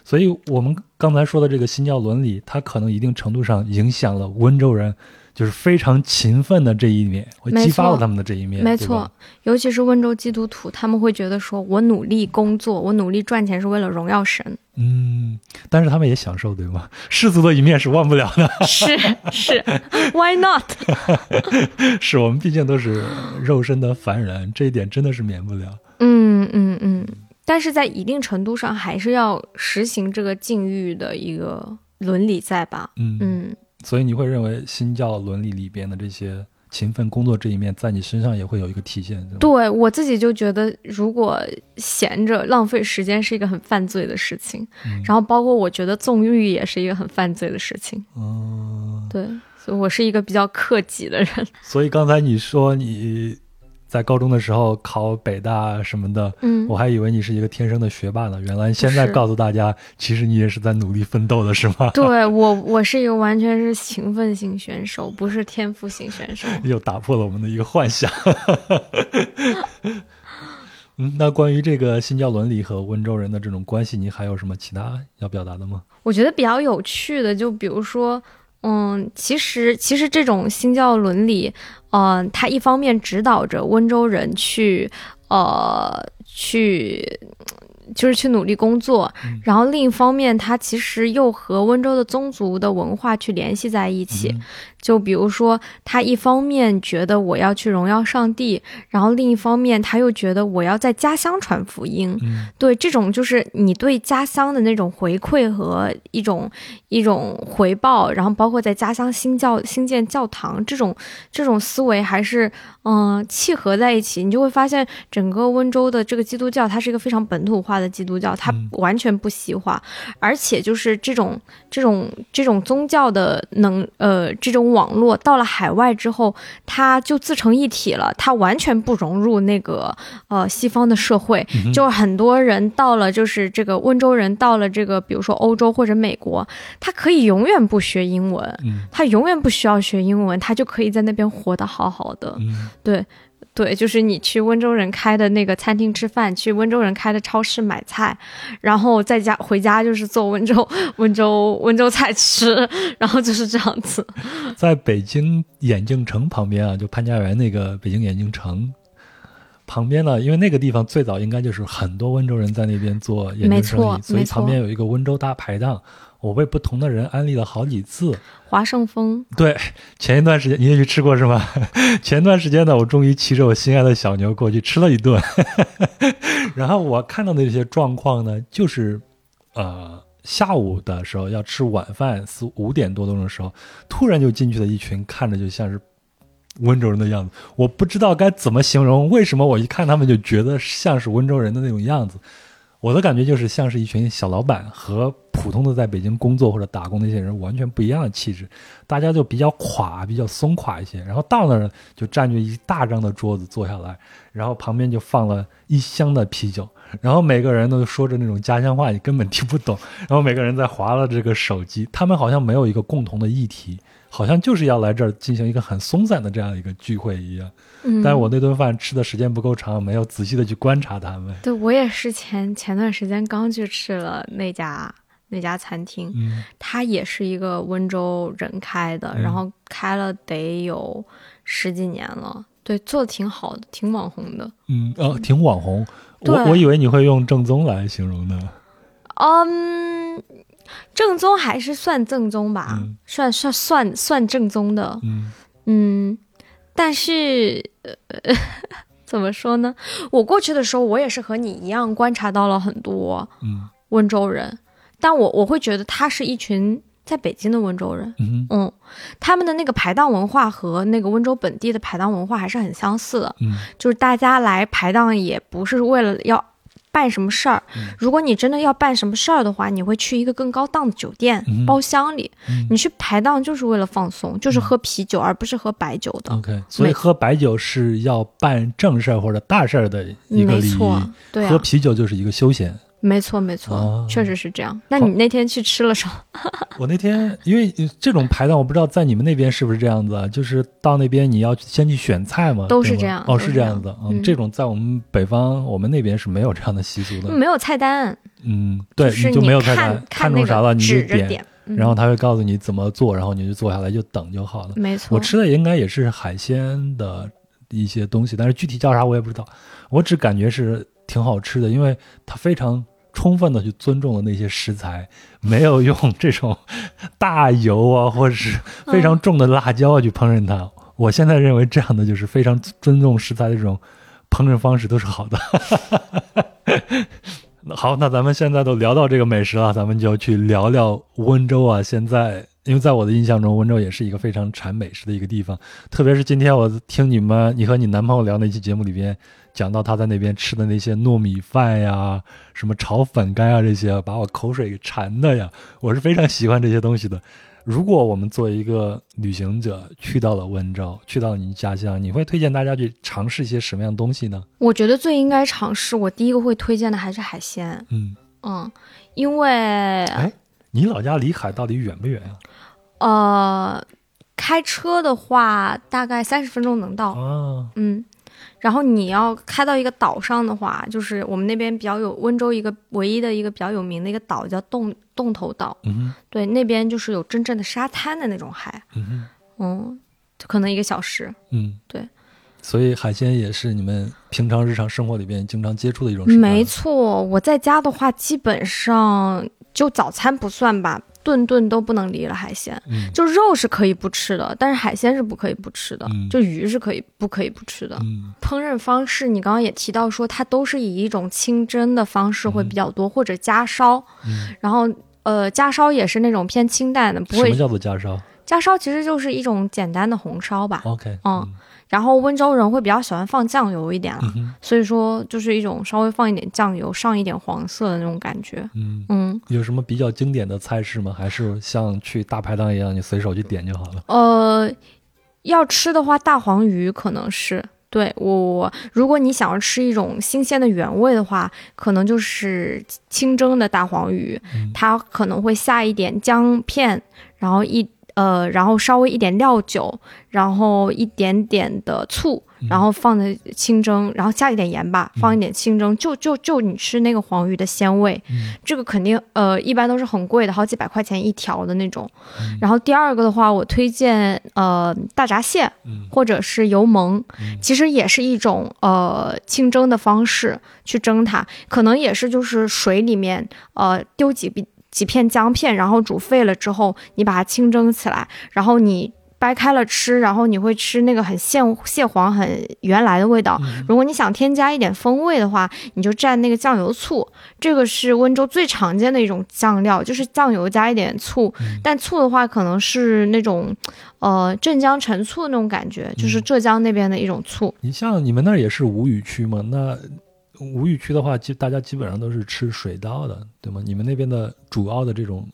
所以我们刚才说的这个新教伦理，它可能一定程度上影响了温州人。就是非常勤奋的这一面，会激发了他们的这一面。
没错，尤其是温州基督徒，他们会觉得说，我努力工作，我努力赚钱是为了荣耀神。
嗯，但是他们也享受，对吗？世俗的一面是忘不了的。
是是，Why not？
是我们毕竟都是肉身的凡人，这一点真的是免不了。
嗯嗯嗯。但是在一定程度上还是要实行这个禁欲的一个伦理在吧？
嗯
嗯，
所以你会认为新教伦理里边的这些勤奋工作这一面，在你身上也会有一个体现，对？
对我自己就觉得，如果闲着浪费时间是一个很犯罪的事情，
嗯
然后包括我觉得纵欲也是一个很犯罪的事情。
嗯，
对，所以我是一个比较克己的人。
所以刚才你说你在高中的时候考北大什么的，
嗯
我还以为你是一个天生的学霸呢。原来现在告诉大家，其实你也是在努力奋斗的，是吗？
对我，我是一个完全是勤奋型选手，不是天赋型选手。
又打破了我们的一个幻想。嗯，那关于这个新教伦理和温州人的这种关系，你还有什么其他要表达的吗？
我觉得比较有趣的，就比如说，嗯，其实其实这种新教伦理，嗯、它一方面指导着温州人去，呃，去。就是去努力工作，
嗯
然后另一方面，它其实又和温州的宗族的文化去联系在一起。
嗯
就比如说，他一方面觉得我要去荣耀上帝，然后另一方面他又觉得我要在家乡传福音。
嗯。
对，这种就是你对家乡的那种回馈和一种一种回报，然后包括在家乡新教新建教堂这种这种思维还是嗯、呃契合在一起，你就会发现整个温州的这个基督教，它是一个非常本土化的基督教，它
嗯。
完全不西化，而且就是这种这种这种宗教的能呃这种网络到了海外之后，它就自成一体了，它完全不融入那个呃西方的社会，就很多人到了就是这个温州人到了这个比如说欧洲或者美国，他可以永远不学英文，
嗯。
他永远不需要学英文，他就可以在那边活得好好的。
嗯。
对，对，就是你去温州人开的那个餐厅吃饭，去温州人开的超市买菜，然后在家回家就是做温州温州温州菜吃，然后就是这样子。
在北京眼镜城旁边啊，就潘家园那个北京眼镜城旁边呢，因为那个地方最早应该就是很多温州人在那边做眼
没
镜生意，所以旁边有一个温州大排档。我被不同的人安利了好几次。
华盛丰，
对，前一段时间你也去吃过是吗？前段时间呢，我终于骑着我心爱的小牛过去吃了一顿。然后我看到的这些状况呢，就是呃下午的时候要吃晚饭，四五点多钟的时候，突然就进去了一群看着就像是温州人的样子。我不知道该怎么形容，为什么我一看他们就觉得像是温州人的那种样子。我的感觉就是像是一群小老板和普通的在北京工作或者打工那些人完全不一样的气质，大家就比较垮，比较松垮一些。然后到那儿就占据一大张的桌子坐下来，然后旁边就放了一箱的啤酒，然后每个人都说着那种家乡话，你根本听不懂。然后每个人在划了这个手机，他们好像没有一个共同的议题，好像就是要来这儿进行一个很松散的这样一个聚会一样。
嗯，
但是我那顿饭吃的时间不够长，没有仔细的去观察他们。
对我也是前前段时间刚去吃了那家那家餐厅，
嗯
它也是一个温州人开的，
嗯
然后开了得有十几年了，对，做的挺好的，挺网红的。
嗯，哦，挺网红。我我以为你会用正宗来形容呢。
嗯，正宗还是算正宗吧，
嗯
算算算算正宗的。
嗯
嗯，但是呃，怎么说呢？我过去的时候，我也是和你一样观察到了很多
嗯
温州人，但我我会觉得他是一群在北京的温州人。
嗯
嗯，他们的那个排档文化和那个温州本地的排档文化还是很相似的，
嗯
就是大家来排档也不是为了要办什么事儿。
嗯
如果你真的要办什么事儿的话，你会去一个更高档的酒店、
嗯
包厢里。
嗯
你去排档就是为了放松，就是喝啤酒，而不是喝白酒的。
，OK。所以喝白酒是要办正事儿或者大事儿的一个礼
没错
仪，，
对啊，
喝啤酒就是一个休闲。
没错没错，
哦
确实是这样。那你那天去吃了什么？
我那天因为这种排档，我不知道在你们那边是不是这样子啊？就是到那边你要先去选菜嘛，
都是这样
哦，
是这样
子。嗯，
嗯
这种在我们北方，我们那边是没有这样的习俗的。
没有菜单，
嗯，对，
就是
就没有菜单，
看
中啥了你就点，然后他会告诉你怎么做，然后你就坐下来就等就好了。
没错，
我吃的应该也是海鲜的一些东西，但是具体叫啥我也不知道。我只感觉是挺好吃的，因为它非常充分的去尊重了那些食材，没有用这种大油啊或者是非常重的辣椒啊去烹饪它。我现在认为这样的就是非常尊重食材的这种烹饪方式都是好的。那 好，那咱们现在都聊到这个美食了，咱们就去聊聊温州啊。现在，因为在我的印象中，温州也是一个非常产美食的一个地方。特别是今天我听你们，你和你男朋友聊那期节目里边，讲到他在那边吃的那些糯米饭呀，什么炒粉干啊这些，把我口水给馋的呀。我是非常喜欢这些东西的。如果我们作为一个旅行者去到了温州，去到了你家乡，你会推荐大家去尝试一些什么样的东西呢？
我觉得最应该尝试，我第一个会推荐的还是海鲜。
嗯，
嗯，因为
哎，你老家离海到底远不远啊？
呃，开车的话大概三十分钟能到。
啊，
嗯，然后你要开到一个岛上的话，就是我们那边比较有温州一个唯一的一个比较有名的一个岛叫洞洞头岛，
嗯，
对，那边就是有真正的沙滩的那种海，
嗯哼，
嗯，就可能一个小时。
嗯，
对。
所以海鲜也是你们平常日常生活里边经常接触的一种食材。
没错，我在家的话，基本上就早餐不算吧，顿顿都不能离了海鲜。
嗯
就肉是可以不吃的，但是海鲜是不可以不吃的，
嗯
就鱼是可以不可以不吃的。
嗯
烹饪方式，你刚刚也提到说，它都是以一种清蒸的方式会比较多，或者加烧。
嗯，
然后，呃，加烧也是那种偏清淡的，不会
什么叫做家烧
加烧其实就是一种简单的红烧吧。
？OK，
嗯然后温州人会比较喜欢放酱油一点所以说就是一种稍微放一点酱油，上一点黄色的那种感觉。
嗯，
嗯，
有什么比较经典的菜式吗？还是像去大排档一样，你随手去点就好了？
呃，要吃的话，大黄鱼可能是。对我，如果你想要吃一种新鲜的原味的话，可能就是清蒸的大黄鱼，
嗯
它可能会下一点姜片，然后一呃，然后稍微一点料酒，然后一点点的醋，
嗯
然后放的清蒸，然后加一点盐吧，放一点清蒸，就就就你吃那个黄鱼的鲜味，
嗯
这个肯定呃一般都是很贵的，好几百块钱一条的那种。
嗯
然后第二个的话，我推荐呃大闸蟹
嗯
或者是油焖，
嗯
其实也是一种呃清蒸的方式去蒸它，可能也是就是水里面呃丢几笔几片姜片，然后煮沸了之后，你把它清蒸起来，然后你。掰开了吃，然后你会吃那个很蟹蟹黄、很原来的味道。
嗯
如果你想添加一点风味的话，你就蘸那个酱油醋，这个是温州最常见的一种酱料，就是酱油加一点醋。
嗯
但醋的话，可能是那种呃镇江陈醋那种感觉，就是
嗯
浙江那边的一种醋。
你像你们那儿也是吴语区吗？那吴语区的话，基大家基本上都是吃水稻的，对吗？你们那边的主要的这种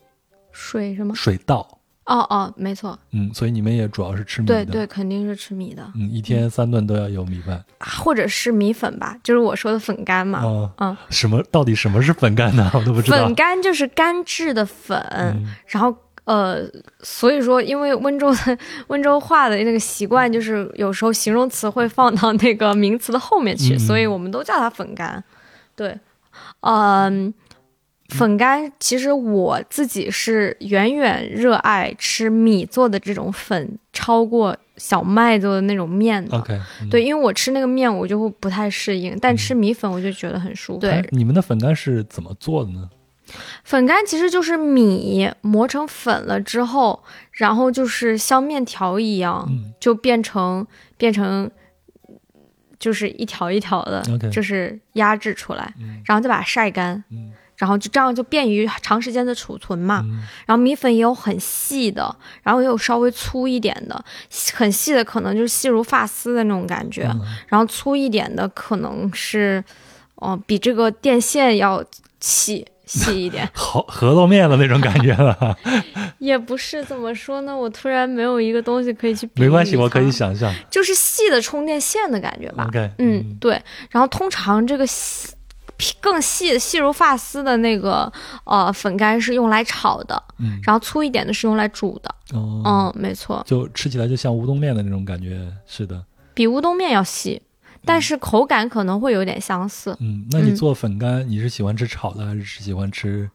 水什么？
水稻，
哦哦，没错，
嗯，所以你们也主要是吃米的，
对对，肯定是吃米的，
嗯，一天三顿都要有米饭。
或者是米粉吧，就是我说的粉干嘛。
哦，
嗯，
什么到底什么是粉干呢？我都不知道
粉。干就是干制的粉，
嗯
然后呃，所以说，因为温州的 温州话的那个习惯，就是有时候形容词会放到那个名词的后面去，
嗯
所以我们都叫它粉干。对，嗯、粉干其实我自己是远远热爱吃米做的这种粉，超过小麦做的那种面的。
OK，嗯
对，因为我吃那个面我就会不太适应，但吃米粉我就觉得很舒服。对，
哎你们的粉干是怎么做的呢？
粉干其实就是米磨成粉了之后，然后就是像面条一样，
嗯
就变成变成就是一条一条的就是压制出来，
嗯
然后再把它晒干，
嗯
然后就这样就便于长时间的储存嘛。
嗯
然后米粉也有很细的，然后也有稍微粗一点的，很细的可能就是细如发丝的那种感觉，
嗯
然后粗一点的可能是，哦、比这个电线要细细一点。
好核桃面的那种感觉了，
也不是怎么说呢，我突然没有一个东西可以去比
没关系，我可以，想象。
就是细的充电线的感觉吧。嗯，对。然后通常这个细更细、细如发丝的那个呃粉干是用来炒的，
嗯，
然后粗一点的是用来煮的。
哦，
嗯，没错，
就吃起来就像乌冬面的那种感觉，是的。
比乌冬面要细，但是口感可能会有点相似。
嗯，那你
嗯
做粉干，你是喜欢吃炒的，还是喜欢吃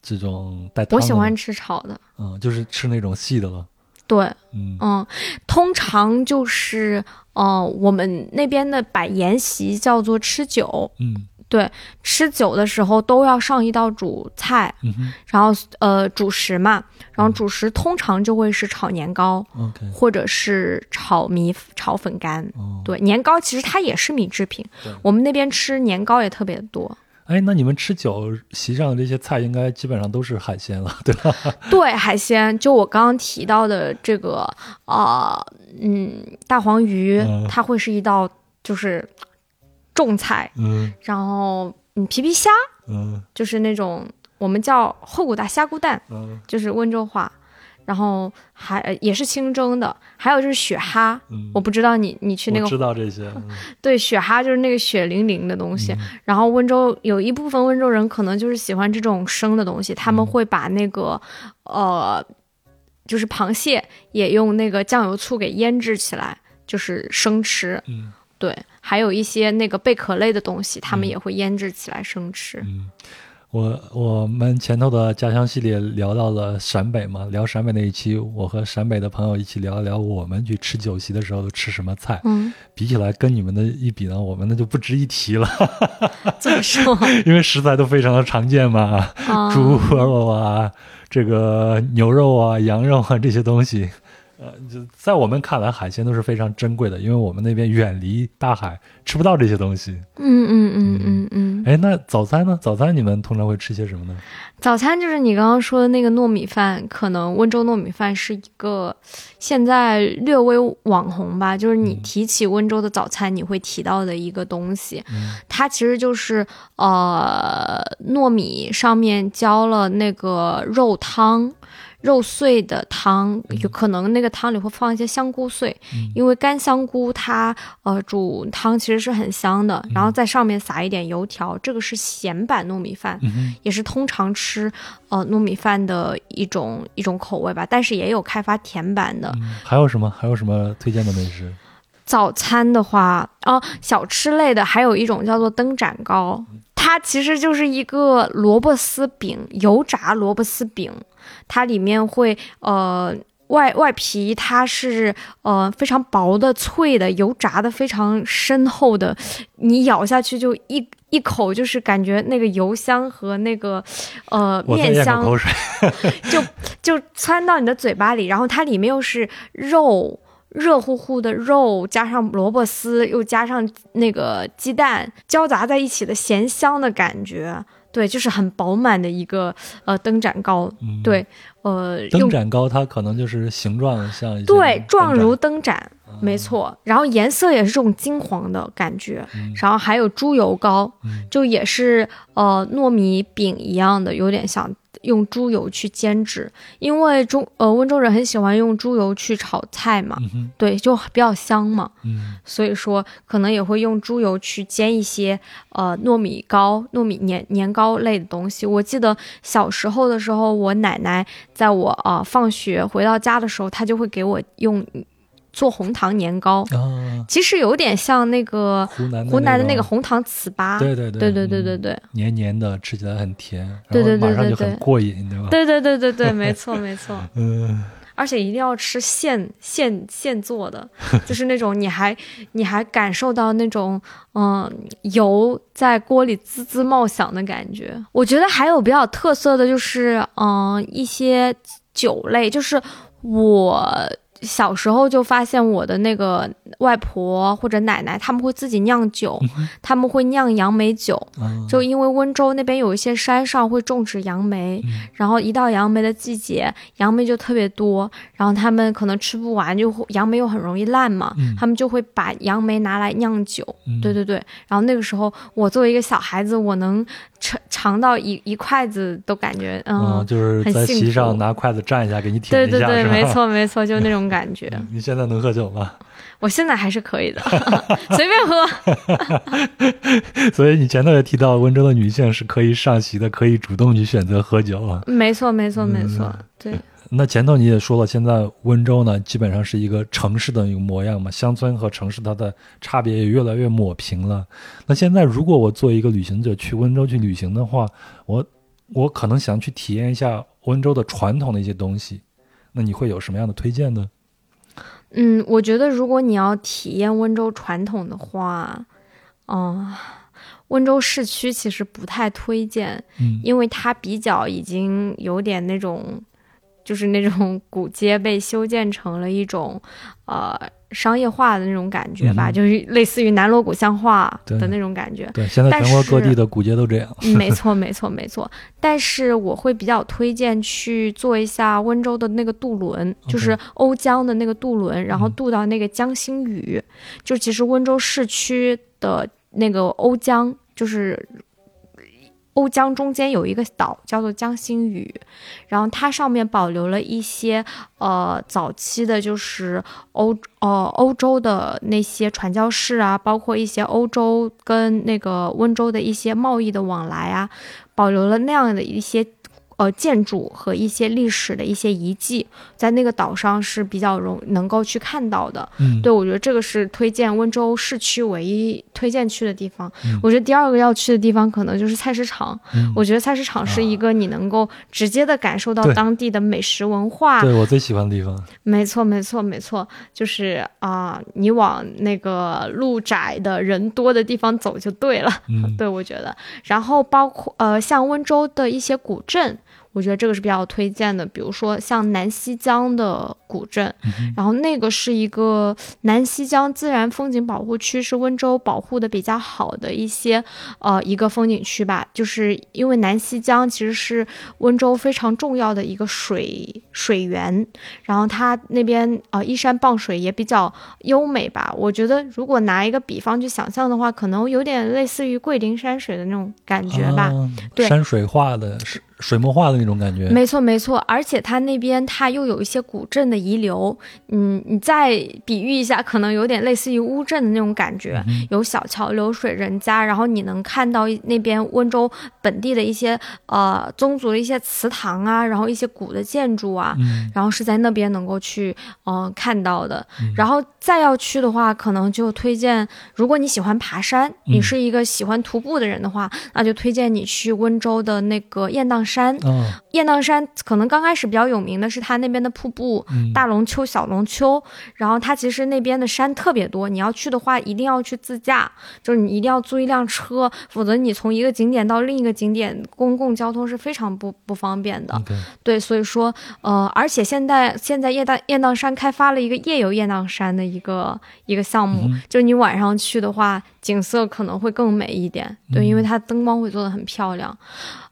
这种带汤的？
我喜欢，吃炒的。
嗯，就是吃那种细的了。
对，
嗯
嗯，通常就是，呃，我们那边的摆筵席叫做吃酒，
嗯
吃酒的时候都要上一道主菜，
嗯
然后呃主食嘛，然后主食通常就会是炒年糕或者是炒米炒粉干。
哦，
对，年糕其实它也是米制品，我们那边吃年糕也特别多。
哎，那你们吃酒席上的这些菜，应该基本上都是海鲜了，对吧？
对，海鲜就我刚刚提到的这个啊、嗯，大黄鱼，
嗯
它会是一道就是重菜，
嗯。
然后嗯皮皮虾
嗯。
就是那种我们叫后古大虾姑蛋，
嗯。
就是温州话，然后还呃也是清蒸的，还有就是雪蛤。
嗯，
我不知道你你去那
我
个
知道这些，嗯。
对雪蛤就是那个血淋淋的东西，然后温州有一部分温州人可能就是喜欢这种生的东西，他们会把那个呃，就是螃蟹也用那个酱油醋给腌制起来，就是生吃。
嗯。
对，还有一些那个贝壳类的东西，他们也会腌制起来生吃。
嗯。我我们前头的家乡系列聊到了陕北嘛，聊陕北那一期，我和陕北的朋友一起聊一聊我们去吃酒席的时候都吃什么菜。
嗯，
比起来跟你们的一比呢，我们那就不值一提了，
怎么说？
因为食材都非常的常见嘛，
啊
猪肉啊，这个牛肉啊、羊肉啊这些东西，呃，就在我们看来，海鲜都是非常珍贵的，因为我们那边远离大海，吃不到这些东西。
嗯嗯嗯嗯嗯。
哎，那早餐呢？早餐你们通常会吃些什么呢？
早餐就是你刚刚说的那个糯米饭，可能温州糯米饭是一个现在略微网红吧，就是你提起温州的早餐，你会提到的一个东西。
嗯
它其实就是呃糯米上面浇了那个肉汤。肉碎的汤，有可能那个汤里会放一些香菇碎，
嗯
因为干香菇它呃煮汤其实是很香的，然后在上面撒一点油条，这个是咸版糯米饭。
嗯
也是通常吃呃糯米饭的一种一种口味吧，但是也有开发甜版的。
嗯，还有什么？还有什么推荐的美食？
早餐的话，哦、小吃类的还有一种叫做灯盏糕，它其实就是一个萝卜丝饼，油炸萝卜丝饼，它里面会呃。外外皮它是呃非常薄的脆的，油炸的非常深厚的，你咬下去就一一口就是感觉那个油香和那个呃面香。就就窜到你的嘴巴里，然后它里面又是肉。热乎乎的肉，加上萝卜丝，又加上那个鸡蛋，交杂在一起的咸香的感觉，对，就是很饱满的一个呃灯盏糕，
嗯，
对，呃，
灯盏糕它可能就是形状像一
对状如
灯
灯盏，没错，然后颜色也是这种金黄的感觉，
嗯。
然后还有猪油糕，
嗯。
就也是呃糯米饼一样的，有点像用猪油去煎制，因为中呃温州人很喜欢用猪油去炒菜嘛，
嗯，
对，就比较香嘛，
嗯
所以说可能也会用猪油去煎一些呃糯米糕、糯米年年糕类的东西。我记得小时候的时候，我奶奶在我呃放学回到家的时候，她就会给我用做红糖年糕，
啊，
其实有点像那个
湖南
湖南的那个红糖糍粑。
对对
对对对
对
对对
黏黏的，吃起来很甜，
对对对
然后马上就
对对
很过瘾，对吧？
对对对对对，没错没错。
嗯
而且一定要吃现现现做的，就是那种你还你还感受到那种嗯油在锅里滋滋冒响的感觉。我觉得还有比较特色的就是嗯一些酒类，就是我。小时候就发现我的那个外婆或者奶奶，他们会自己酿酒，他们会酿杨梅酒，
啊，
就因为温州那边有一些山上会种植杨梅，
嗯
然后一到杨梅的季节，杨梅就特别多，然后他们可能吃不完，就杨梅又很容易烂嘛，
嗯
他们就会把杨梅拿来酿酒。
嗯
对对对，然后那个时候我作为一个小孩子，我能尝尝到一一筷子都感觉嗯。
嗯，就是在席上拿筷子蘸一下，给你舔一下，
对对对，没。错没错，就那种感觉。
嗯你现在能喝酒吗？
我现在还是可以的，随便喝。
所以你前头也提到，温州的女性是可以上席的，可以主动去选择喝酒啊。
没错没错没
嗯
错，对。
那前头你也说了，现在温州呢，基本上是一个城市的一个模样嘛，乡村和城市它的差别也越来越抹平了。那现在如果我作为一个旅行者去温州去旅行的话，我我可能想去体验一下温州的传统的一些东西，那你会有什么样的推荐呢？
嗯，我觉得如果你要体验温州传统的话，嗯，温州市区其实不太推荐，
嗯
因为它比较已经有点那种，就是那种 古街被修建成了一种呃商业化的那种感觉吧，
嗯
就是类似于南锣鼓巷化的那种感觉。
对，现在全国各地的古街都这样。
嗯没 错，没错，没错。但是我会比较推荐去做一下温州的那个渡轮，就是瓯江的那个渡轮，然后
嗯
渡到那个江心屿。就其实温州市区的那个瓯江，就是瓯江中间有一个岛叫做江心屿，然后它上面保留了一些呃早期的，就是欧呃欧洲的那些传教士啊，包括一些欧洲跟那个温州的一些贸易的往来啊，保留了那样的一些。呃，建筑和一些历史的一些遗迹，在那个岛上是比较容能够去看到的。
嗯，
对，我觉得这个是推荐温州市区唯一推荐去的地方。
嗯
我觉得第二个要去的地方可能就是菜市场。
嗯
我觉得菜市场是一个你能够直接的感受到当地的美食文化。
对我最喜欢的地方。
没错，没错，没错，就是啊、你往那个路窄的人多的地方走就对了。
嗯，
对，我觉得，然后包括呃，像温州的一些古镇，我觉得这个是比较推荐的，比如说像南溪江的古镇，
嗯
然后那个是一个南溪江自然风景保护区，是温州保护的比较好的一些呃一个风景区吧，就是因为南溪江其实是温州非常重要的一个水水源，然后它那边呃依山傍水也比较优美吧。我觉得如果拿一个比方去想象的话，可能有点类似于桂林山水的那种感觉吧。
啊
对
山水画的水水墨画的那种感觉。
没错，没错，而且它那边它又有一些古镇的遗留，嗯，你再比喻一下，可能有点类似于乌镇的那种感觉，
嗯
有小桥流水人家，然后你能看到那边温州本地的一些呃宗族的一些祠堂啊，然后一些古的建筑啊，
嗯
然后是在那边能够去嗯、呃看到的。
嗯
然后再要去的话，可能就推荐，如果你喜欢爬山，你
嗯
是一个喜欢徒步的人的话，那就推荐你去温州的那个雁荡山。
啊，
雁荡山可能刚开始比较有名的是它那边的瀑布，
嗯
大龙丘、小龙丘，然后它其实那边的山特别多，你要去的话一定要去自驾，就是你一定要租一辆车，否则你从一个景点到另一个景点，公共交通是非常不不方便的。
OK，
对，所以说，呃，而且现在现在雁荡雁荡山开发了一个夜游雁荡山的一个一个项目，就是你晚上去的话，景色可能会更美一点。对，因为
嗯
它灯光会做的很漂亮。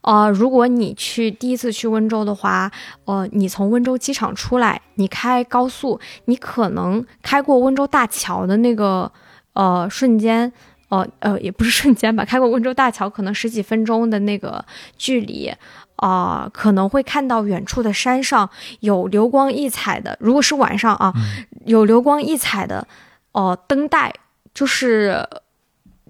呃，如果你去第一次去温州的话，呃，你从温州机场出来，你开高速，你可能开过温州大桥的那个呃瞬间。呃呃，也不是瞬间吧，开过温州大桥，可能十几分钟的那个距离，啊、可能会看到远处的山上有流光溢彩的，如果是晚上啊，有流光溢彩的，哦、灯带，就是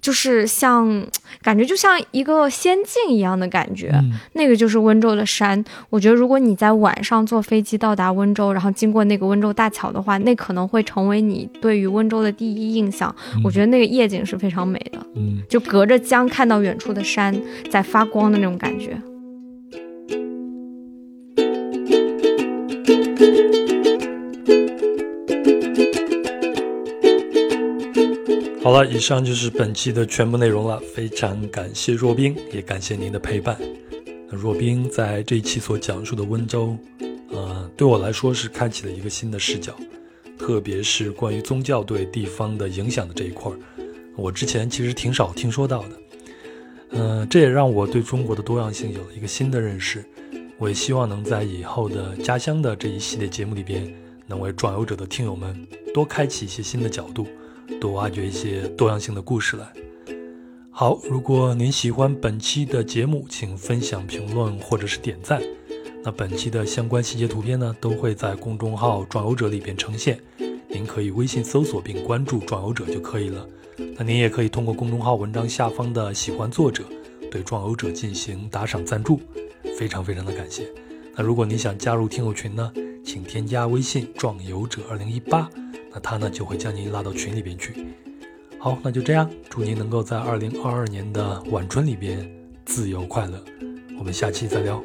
就是像感觉就像一个仙境一样的感觉，
嗯
那个就是温州的山。我觉得如果你在晚上坐飞机到达温州，然后经过那个温州大桥的话，那可能会成为你对于温州的第一印象。我觉得那个夜景是非常美的，
嗯，
就隔着江看到远处的山在发光的那种感觉。
好了，以上就是本期的全部内容了。非常感谢若冰，也感谢您的陪伴。那若冰在这一期所讲述的温州，呃，对我来说是开启了一个新的视角，特别是关于宗教对地方的影响的这一块儿，我之前其实挺少听说到的。嗯、这也让我对中国的多样性有了一个新的认识。我也希望能在以后的家乡的这一系列节目里边，能为壮游者的听友们多开启一些新的角度。多挖掘一些多样性的故事来。好，如果您喜欢本期的节目，请分享、评论或者是点赞。那本期的相关细节图片呢，都会在公众号“壮游者”里边呈现，您可以微信搜索并关注“壮游者”就可以了。那您也可以通过公众号文章下方的“喜欢作者”对壮游者进行打赏赞助，非常非常的感谢。那如果你想加入听友群呢，请添加微信“壮游者二零一八”。那他呢就会将您拉到群里边去。好，那就这样，祝您能够在二零二二年的晚春里边自由快乐。我们下期再聊。